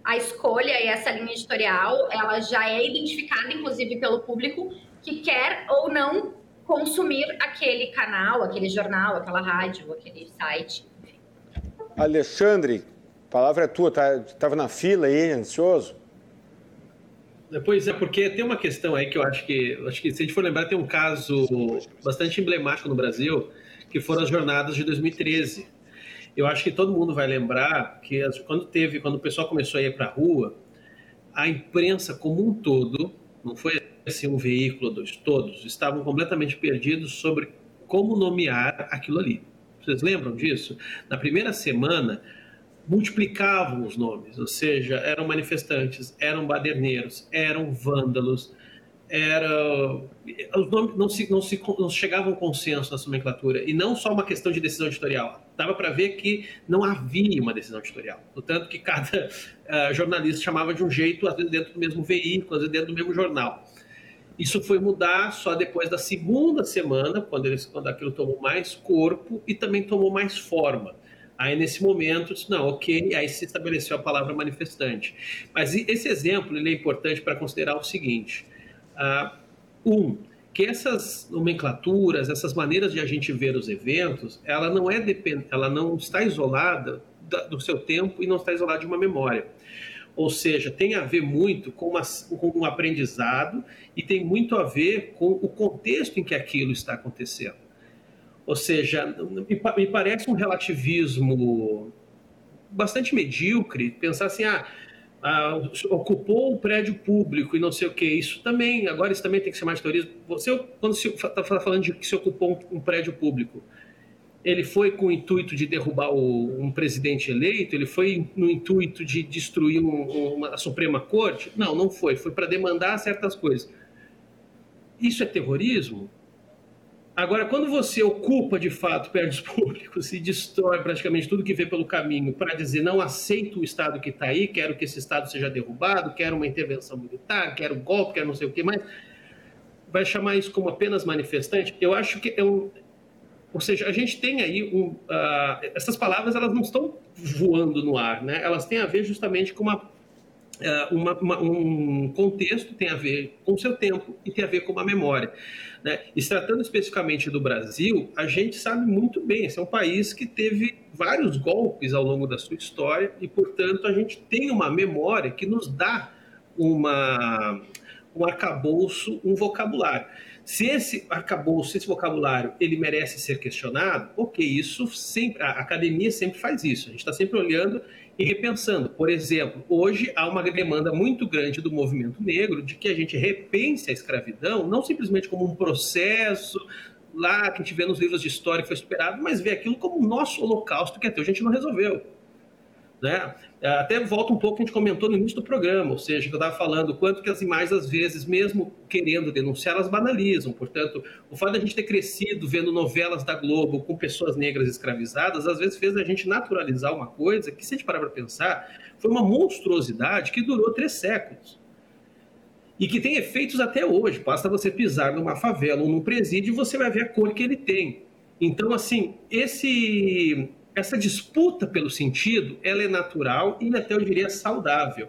Speaker 4: a escolha e essa linha editorial, ela já é identificada, inclusive, pelo público que quer ou não consumir aquele canal, aquele jornal, aquela rádio, aquele site.
Speaker 2: Alexandre, a palavra é tua. Estava tá, na fila aí, ansioso?
Speaker 3: Pois é, porque tem uma questão aí que eu acho que, acho que se a gente for lembrar, tem um caso bastante emblemático no Brasil, que foram as jornadas de 2013. Eu acho que todo mundo vai lembrar que quando teve, quando o pessoal começou a ir para a rua, a imprensa como um todo, não foi assim um veículo, dois, todos estavam completamente perdidos sobre como nomear aquilo ali. Vocês lembram disso? Na primeira semana, multiplicavam os nomes, ou seja, eram manifestantes, eram baderneiros, eram vândalos, era os nomes não se, não se não chegavam a um consenso na nomenclatura e não só uma questão de decisão editorial. Dava para ver que não havia uma decisão editorial. Portanto que cada uh, <laughs> jornalista chamava de um jeito às vezes dentro do mesmo veículo às vezes dentro do mesmo jornal. Isso foi mudar só depois da segunda semana quando eles quando aquilo tomou mais corpo e também tomou mais forma. Aí, nesse momento, não, ok, aí se estabeleceu a palavra manifestante. Mas esse exemplo ele é importante para considerar o seguinte: uh, um, que essas nomenclaturas, essas maneiras de a gente ver os eventos, ela não é depend... ela não está isolada do seu tempo e não está isolada de uma memória. Ou seja, tem a ver muito com, uma, com um aprendizado e tem muito a ver com o contexto em que aquilo está acontecendo. Ou seja, me parece um relativismo bastante medíocre pensar assim, ah, ah, ocupou um prédio público e não sei o que. Isso também, agora isso também tem que ser mais teoria. Você, quando está falando de que se ocupou um, um, prédio público, ele foi com o intuito de derrubar o, um presidente eleito? Ele foi no intuito de destruir um, uma, a Suprema Corte? Não, não foi. Foi para demandar certas coisas. Isso é terrorismo? Agora, quando você ocupa de fato prédios <laughs> públicos e destrói praticamente tudo que vê pelo caminho para dizer não aceito o Estado que está aí, quero que esse Estado seja derrubado, quero uma intervenção militar, quero golpe, quero não sei o que mais, vai chamar isso como apenas manifestante? Eu acho que é um. Ou seja, a gente tem aí um. Uh, essas palavras elas não estão voando no ar, né? Elas têm a ver justamente com uma uma, uma, um contexto tem a ver com o seu tempo e tem a ver com uma memória. Né? E tratando especificamente do Brasil, a gente sabe muito bem, esse é um país que teve vários golpes ao longo da sua história e, portanto, a gente tem uma memória que nos dá uma, um arcabouço, um vocabulário. Se esse arcabouço, esse vocabulário, ele merece ser questionado, ok, isso sempre, a academia sempre faz isso. A gente está sempre olhando e repensando. Por exemplo, hoje há uma demanda muito grande do movimento negro de que a gente repense a escravidão, não simplesmente como um processo lá que a gente vê nos livros de história que foi superado, mas vê aquilo como o nosso holocausto que até hoje a gente não resolveu. Né? Até volta um pouco que a gente comentou no início do programa, ou seja, que eu estava falando quanto que as imagens, às vezes, mesmo querendo denunciar, elas banalizam. Portanto, o fato de a gente ter crescido vendo novelas da Globo com pessoas negras escravizadas, às vezes fez a gente naturalizar uma coisa que, se a gente parar para pensar, foi uma monstruosidade que durou três séculos. E que tem efeitos até hoje. Basta você pisar numa favela ou num presídio e você vai ver a cor que ele tem. Então, assim, esse essa disputa pelo sentido, ela é natural e até eu diria saudável.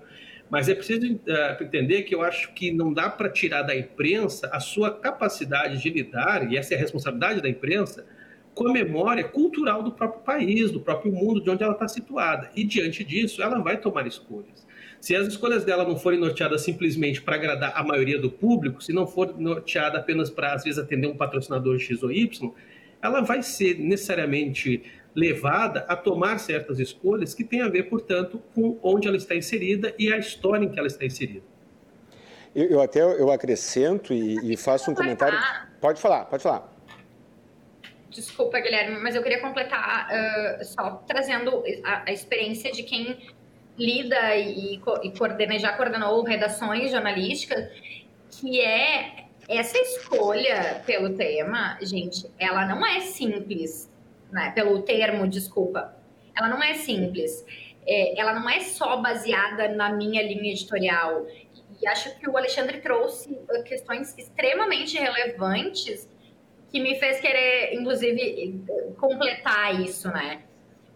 Speaker 3: Mas é preciso uh, entender que eu acho que não dá para tirar da imprensa a sua capacidade de lidar, e essa é a responsabilidade da imprensa, com a memória cultural do próprio país, do próprio mundo, de onde ela está situada. E diante disso, ela vai tomar escolhas. Se as escolhas dela não forem norteadas simplesmente para agradar a maioria do público, se não for norteada apenas para, às vezes, atender um patrocinador X ou Y, ela vai ser necessariamente levada a tomar certas escolhas que têm a ver, portanto, com onde ela está inserida e a história em que ela está inserida.
Speaker 2: Eu, eu até eu acrescento e, e faço um comentário. Pode falar, pode falar.
Speaker 4: Desculpa, Guilherme, mas eu queria completar uh, só trazendo a, a, experiência de quem lida e, e coordena, já coordenou redações jornalísticas, que é essa escolha pelo tema, gente, ela não é simples né, pelo termo, desculpa, ela não é simples. É, ela não é só baseada na minha linha editorial. E acho que o Alexandre trouxe questões extremamente relevantes que me fez querer, inclusive, completar isso, né?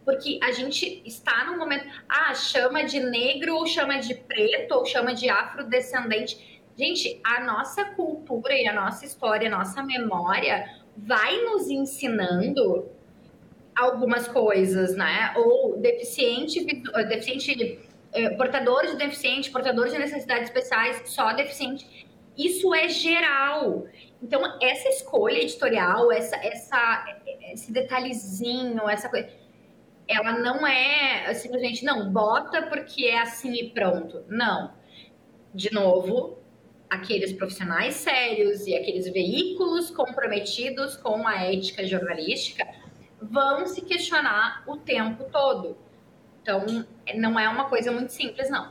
Speaker 4: Porque a gente está num momento, ah, chama de negro, ou chama de preto, ou chama de afrodescendente. Gente, a nossa cultura e a nossa história, a nossa memória vai nos ensinando algumas coisas, né? Ou deficiente, deficiente, eh, portador de deficiente, portador de necessidades especiais, só deficiente. Isso é geral. Então, essa escolha editorial, essa, essa, esse detalhezinho, essa coisa, ela não é simplesmente, não, bota porque é assim e pronto. Não. De novo, aqueles profissionais sérios e aqueles veículos comprometidos com a ética jornalística vão se questionar o tempo todo. Então, não é uma coisa muito simples, não.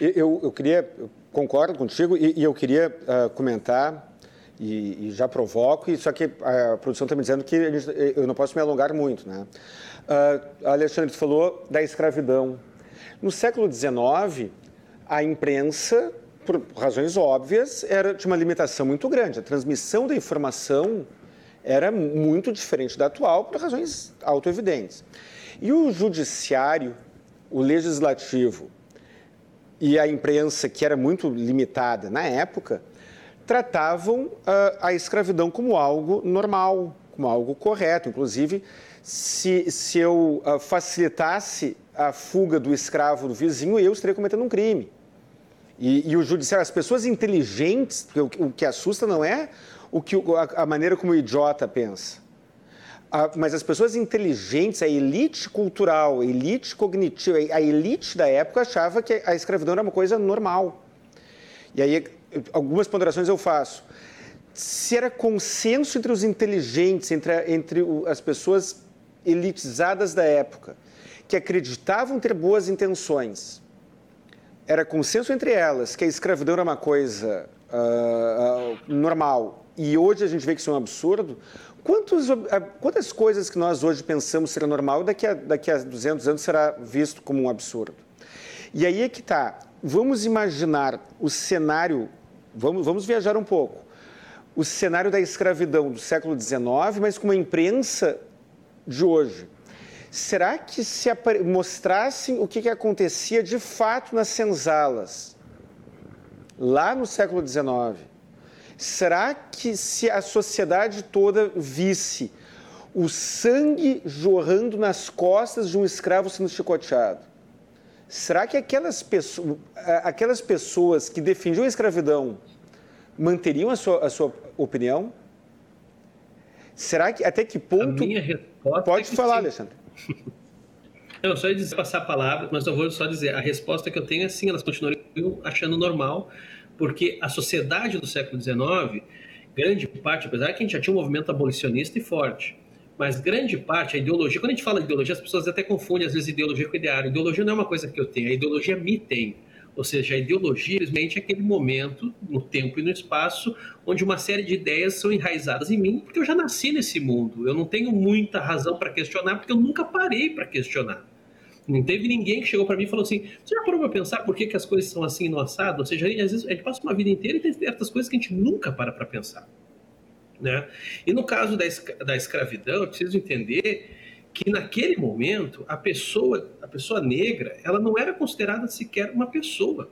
Speaker 2: Eu, eu queria, eu concordo contigo, e, e eu queria uh, comentar, e, e, já provoco, e só que a produção está me dizendo que gente, eu não posso me alongar muito. Né? Uh, Alexandre, falou da escravidão. No século XIX, a imprensa, por razões óbvias, era de uma limitação muito grande. A transmissão da informação era muito diferente da atual por razões autoevidentes. E o judiciário, o legislativo e a imprensa, que era muito limitada na época, tratavam uh, a escravidão como algo normal, como algo correto. Inclusive, se, se eu uh, facilitasse a fuga do escravo do vizinho, eu estaria cometendo um crime. E, e o judiciário, as pessoas inteligentes, o, o que assusta não é o que, a, a maneira como o idiota pensa. A, mas as pessoas inteligentes, a elite cultural, a elite cognitiva, a elite da época achava que a escravidão era uma coisa normal. E aí, algumas ponderações eu faço. Se era consenso entre os inteligentes, entre, entre as pessoas elitizadas da época, que acreditavam ter boas intenções, era consenso entre elas que a escravidão era uma coisa uh, uh, normal, e hoje a gente vê que isso é um absurdo, Quantos, quantas coisas que nós hoje pensamos ser normal, daqui a, daqui a 200 anos será visto como um absurdo? E aí é que está. Vamos imaginar o cenário, vamos, vamos viajar um pouco. O cenário da escravidão do século XIX, mas com uma imprensa de hoje. Será que se mostrassem o que, que acontecia de fato nas senzalas, lá no século XIX, será que se a sociedade toda visse o sangue jorrando nas costas de um escravo sendo chicoteado, será que aquelas, pessoas, aquelas pessoas que defendiam a escravidão manteriam a sua, a sua opinião? Será que até que ponto? A
Speaker 3: minha resposta
Speaker 2: Pode
Speaker 3: é
Speaker 2: falar,
Speaker 3: sim.
Speaker 2: Alexandre. <laughs>
Speaker 3: Não, só ia passar a palavra, mas eu vou só dizer, a resposta que eu tenho é sim, elas continuariam achando normal, porque a sociedade do século XIX, grande parte, apesar que a gente já tinha um movimento abolicionista e forte, mas grande parte, a ideologia, quando a gente fala de ideologia, as pessoas até confundem às vezes ideologia com ideário. Ideologia não é uma coisa que eu tenho, a ideologia me tem. Ou seja, a ideologia simplesmente é aquele momento, no tempo e no espaço, onde uma série de ideias são enraizadas em mim, porque eu já nasci nesse mundo. Eu não tenho muita razão para questionar, porque eu nunca parei para questionar. Não teve ninguém que chegou para mim e falou assim: você já parou para pensar por que, que as coisas são assim no assado? Ou seja, às vezes a gente passa uma vida inteira e tem certas coisas que a gente nunca para para pensar. Né? E no caso da, da escravidão, eu preciso entender que naquele momento a pessoa, a pessoa negra, ela não era considerada sequer uma pessoa.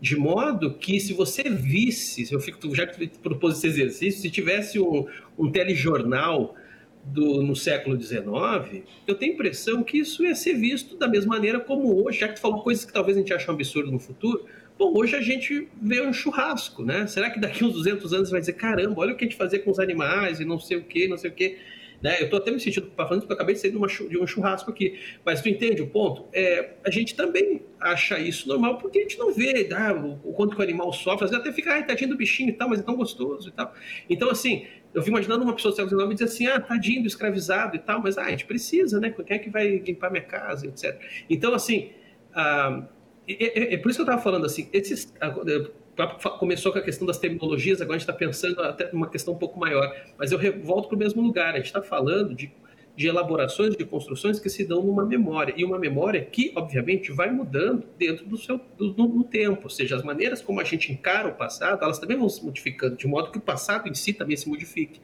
Speaker 3: De modo que se você visse, se eu fico, já que propus esse exercício, se tivesse um, um telejornal do, no século XIX, eu tenho a impressão que isso ia ser visto da mesma maneira como hoje, já que tu falou coisas que talvez a gente ache um absurdo no futuro. Bom, hoje a gente vê um churrasco, né? Será que daqui uns 200 anos vai dizer, caramba, olha o que a gente fazia com os animais e não sei o que, não sei o que. Né? Eu estou até me sentindo falando porque eu acabei de sair de, um churrasco aqui. Mas tu entende o ponto? É, a gente também acha isso normal porque a gente não vê ah, o, quanto que o animal sofre. Às vezes até fica, ai, tadinho do bichinho e tal, mas é tão gostoso e tal. Então, assim, eu fico imaginando uma pessoa do século XIX dizer assim, ah, tadinho do escravizado e tal, mas ah, a gente precisa, né? Quem é que vai limpar minha casa, etc. Então, assim, ah, é, é, é, por isso que eu estava falando assim, esses, começou com a questão das terminologias, agora a gente está pensando até numa questão um pouco maior. Mas eu volto para o mesmo lugar. A gente está falando de, de elaborações, de construções que se dão numa memória. E uma memória que, obviamente, vai mudando dentro do seu do, no tempo. Ou seja, as maneiras como a gente encara o passado, elas também vão se modificando, de modo que o passado em si também se modifique.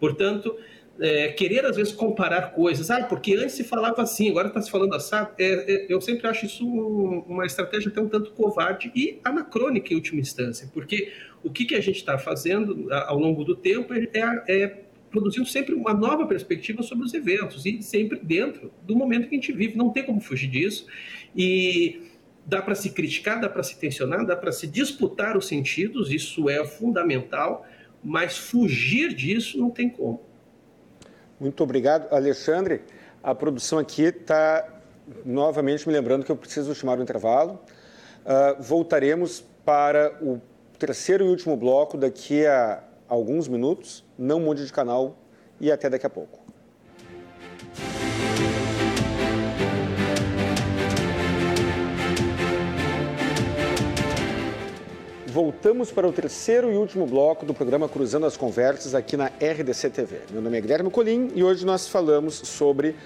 Speaker 3: Portanto, é, querer às vezes comparar coisas, ah, porque antes se falava assim, agora está se falando assim, é, é, eu sempre acho isso uma estratégia até um tanto covarde e anacrônica em última instância, porque o que, que a gente está fazendo ao longo do tempo é, é, produzindo sempre uma nova perspectiva sobre os eventos e sempre dentro do momento que a gente vive, não tem como fugir disso e dá para se criticar, dá para se tensionar, dá para se disputar os sentidos, isso é fundamental, mas fugir disso não tem como.
Speaker 2: Muito obrigado, Alexandre. A produção aqui está novamente me lembrando que eu preciso chamar o intervalo. Uh, voltaremos para o terceiro e último bloco daqui a alguns minutos. Não mude de canal e até daqui a pouco. voltamos para o terceiro e último bloco do programa Cruzando as Conversas aqui na RDC TV. Meu nome é Guilherme Colim e hoje nós falamos sobre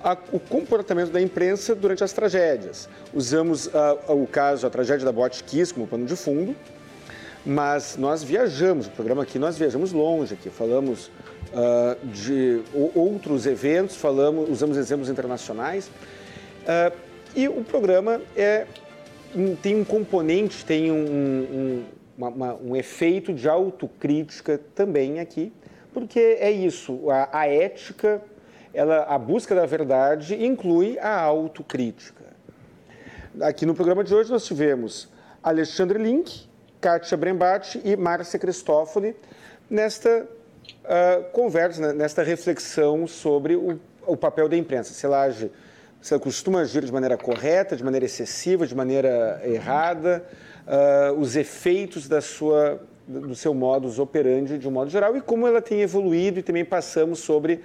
Speaker 2: a, o comportamento da imprensa durante as tragédias. Usamos uh, o caso, a tragédia da Boate Kiss como pano de fundo, mas nós viajamos, o programa aqui nós viajamos longe aqui, falamos uh, de outros eventos, falamos, usamos exemplos internacionais. Uh, e o programa é tem um componente, tem um, um, uma, uma, um efeito de autocrítica também aqui, porque é isso, a, a ética, ela, a busca da verdade inclui a autocrítica. Aqui no programa de hoje nós tivemos Alexandre Link, Kátia Brembati e Márcia Cristófoli nesta uh, conversa, né, nesta reflexão sobre o, o papel da imprensa, se ela age você costuma agir de maneira correta, de maneira excessiva, de maneira errada, uh, os efeitos da sua, do seu modus operandi de um modo geral e como ela tem evoluído e também passamos sobre uh,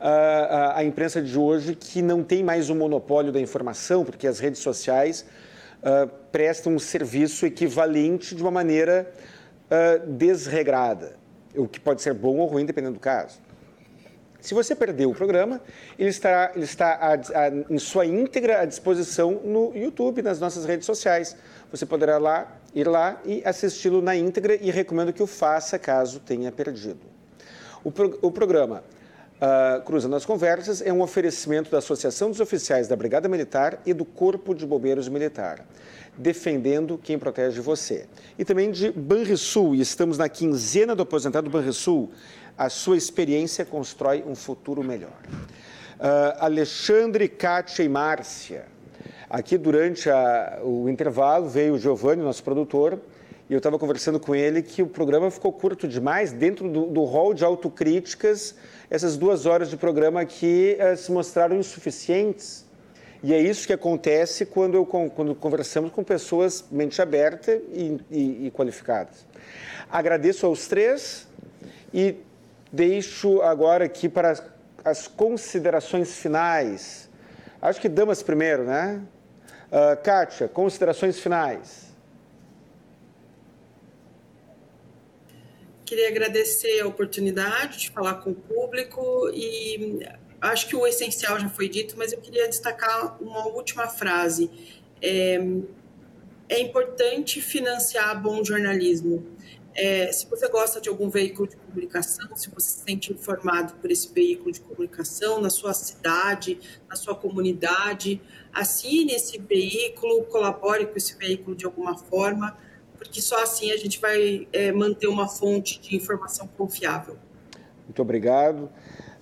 Speaker 2: a, a, imprensa de hoje que não tem mais o monopólio da informação, porque as redes sociais uh, prestam um serviço equivalente de uma maneira desregrada, o que pode ser bom ou ruim dependendo do caso. Se você perdeu o programa, ele estará, ele está a, a, em sua íntegra à disposição no YouTube, nas nossas redes sociais. Você poderá lá, ir lá e assisti-lo na íntegra e recomendo que o faça caso tenha perdido. O, pro, o programa uh, Cruzando as Conversas é um oferecimento da Associação dos Oficiais da Brigada Militar e do Corpo de Bombeiros Militar defendendo quem protege você. E também de Banrisul, e estamos na quinzena do aposentado Banrisul, a sua experiência constrói um futuro melhor. Uh, Alexandre, Kátia e Márcia. Aqui, durante a, o intervalo, veio o Giovanni, nosso produtor, e eu estava conversando com ele que o programa ficou curto demais, dentro do, hall de autocríticas, essas duas horas de programa aqui uh, se mostraram insuficientes. E é isso que acontece quando, eu, quando conversamos com pessoas mente aberta e, e, e qualificadas. Agradeço aos três e deixo agora aqui para as considerações finais. Acho que damas primeiro, né? Uh, Kátia, considerações finais.
Speaker 5: Queria agradecer a oportunidade de falar com o público e acho que o essencial já foi dito, mas eu queria destacar uma última frase. É, é importante financiar bom jornalismo. É, se você gosta de algum veículo de comunicação, se você se sente informado por esse veículo de comunicação na sua cidade, na sua comunidade, assine esse veículo, colabore com esse veículo de alguma forma, porque só assim a gente vai é, manter uma fonte de informação confiável.
Speaker 2: Muito obrigado.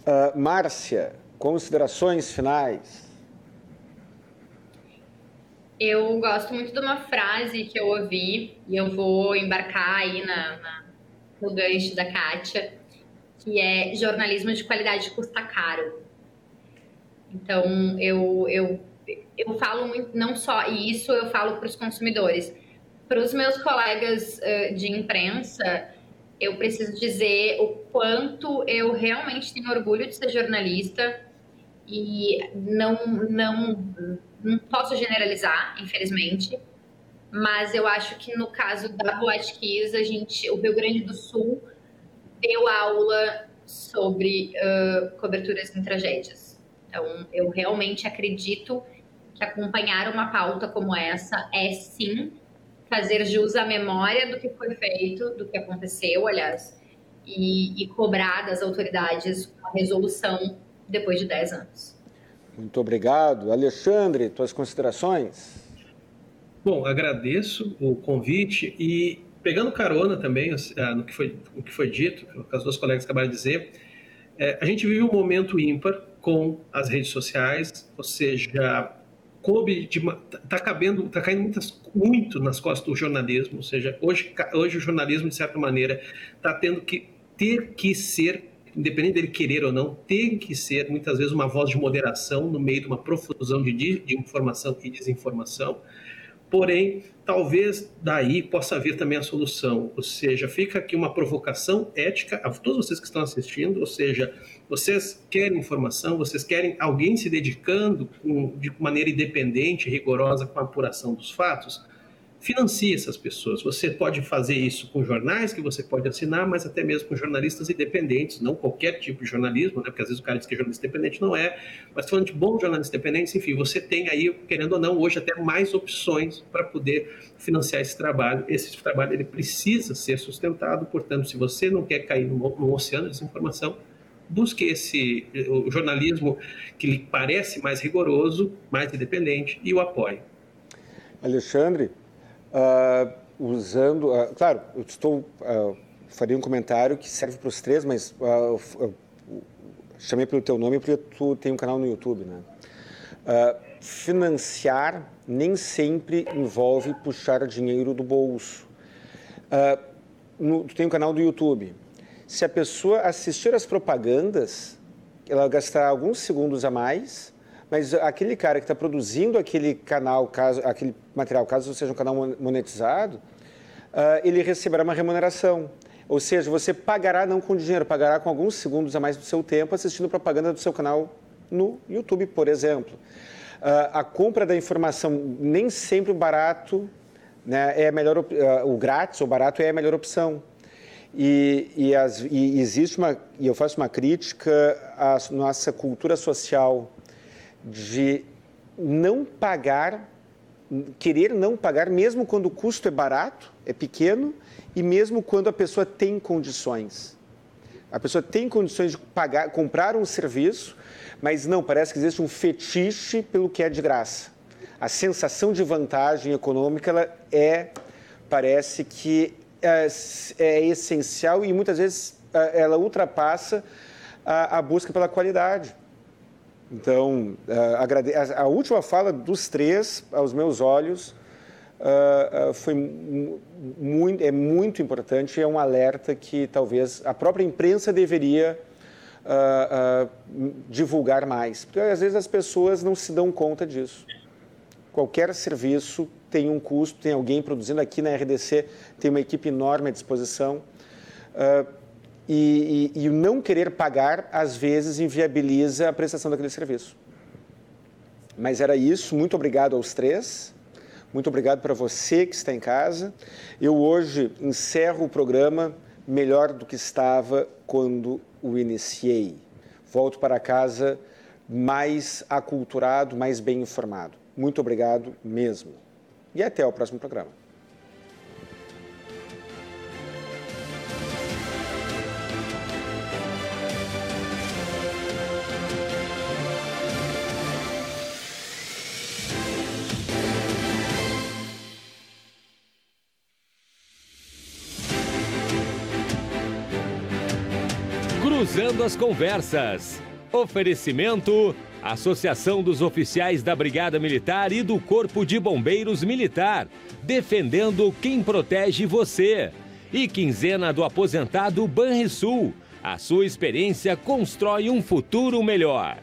Speaker 2: Uh, Márcia, considerações finais.
Speaker 4: Eu gosto muito de uma frase que eu ouvi, e eu vou embarcar aí na, na, no gancho da Kátia, que é jornalismo de qualidade custa caro. Então, eu, eu, eu falo muito, não só isso, eu falo para os consumidores. Para os meus colegas uh, de imprensa, eu preciso dizer o quanto eu realmente tenho orgulho de ser jornalista e não, não não posso generalizar, infelizmente, mas eu acho que no caso da Boate Kiss, a gente, o Rio Grande do Sul deu aula sobre uh, coberturas em tragédias. Então, eu realmente acredito que acompanhar uma pauta como essa é sim fazer jus à memória do que foi feito, do que aconteceu, aliás, e, e cobrar das autoridades uma resolução depois de 10 anos.
Speaker 2: Muito obrigado. Alexandre, tuas considerações?
Speaker 3: Bom, agradeço o convite e pegando carona também ah, no que foi, no que foi dito, o que as duas colegas acabaram de dizer, é, a gente vive um momento ímpar com as redes sociais, ou seja, coube está cabendo, está caindo muitas, muito nas costas do jornalismo, ou seja, hoje, hoje o jornalismo de certa maneira está tendo que ter que ser independente dele querer ou não, tem que ser muitas vezes uma voz de moderação no meio de uma profusão de, de informação e desinformação. Porém, talvez daí possa vir também a solução, ou seja, fica aqui uma provocação ética a todos vocês que estão assistindo, ou seja, vocês querem informação, vocês querem alguém se dedicando com, de maneira independente, rigorosa com a apuração dos fatos, financie essas pessoas. Você pode fazer isso com jornais que você pode assinar, mas até mesmo com jornalistas independentes, não qualquer tipo de jornalismo, né? porque às vezes o cara diz que é jornalista independente não é, mas falando de bons jornalistas independentes, enfim, você tem aí, querendo ou não, hoje até mais opções para poder financiar esse trabalho. Esse trabalho ele precisa ser sustentado, portanto, se você não quer cair no, no oceano de desinformação, busque esse o jornalismo que lhe parece mais rigoroso, mais independente e o apoie.
Speaker 2: Alexandre, uh, usando. Uh, claro, eu estou. Uh, faria um comentário que serve para os três, mas chamei pelo teu nome porque tu tem um canal no YouTube, né? financiar nem sempre envolve puxar dinheiro do bolso. No, tu tem um canal do YouTube. Se a pessoa assistir as propagandas, ela gastará alguns segundos a mais mas aquele cara que está produzindo aquele canal, caso, aquele material, caso seja um canal monetizado, uh, ele receberá uma remuneração. Ou seja, você pagará não com dinheiro, pagará com alguns segundos a mais do seu tempo assistindo propaganda do seu canal no YouTube, por exemplo. Uh, a compra da informação, nem sempre o barato né, é a melhor, uh, o grátis ou barato é a melhor opção. E, e, as, e, existe uma, e eu faço uma crítica à nossa cultura social de não pagar, querer não pagar, mesmo quando o custo é barato, é pequeno, e mesmo quando a pessoa tem condições. A pessoa tem condições de pagar, comprar um serviço, mas não, parece que existe um fetiche pelo que é de graça. A sensação de vantagem econômica ela é, parece que é, é essencial e muitas vezes é, ela ultrapassa a, a busca pela qualidade. Então, é, a, a, última fala dos três, aos meus olhos, uh, foi muito, é muito importante, é um alerta que talvez a própria imprensa deveria uh, uh, divulgar mais, porque às vezes as pessoas não se dão conta disso. Qualquer serviço tem um custo, tem alguém produzindo aqui na RDC, tem uma equipe enorme à disposição. E, e, e, o não querer pagar, às vezes, inviabiliza a prestação daquele serviço. Mas era isso. Muito obrigado aos três. Muito obrigado para você que está em casa. Eu hoje encerro o programa melhor do que estava quando o iniciei. Volto para casa mais aculturado, mais bem informado. Muito obrigado mesmo. E até o próximo programa.
Speaker 1: As Conversas. Oferecimento: Associação dos Oficiais da Brigada Militar e do Corpo de Bombeiros Militar, defendendo quem protege você. E quinzena do aposentado Banrisul. A sua experiência constrói um futuro melhor.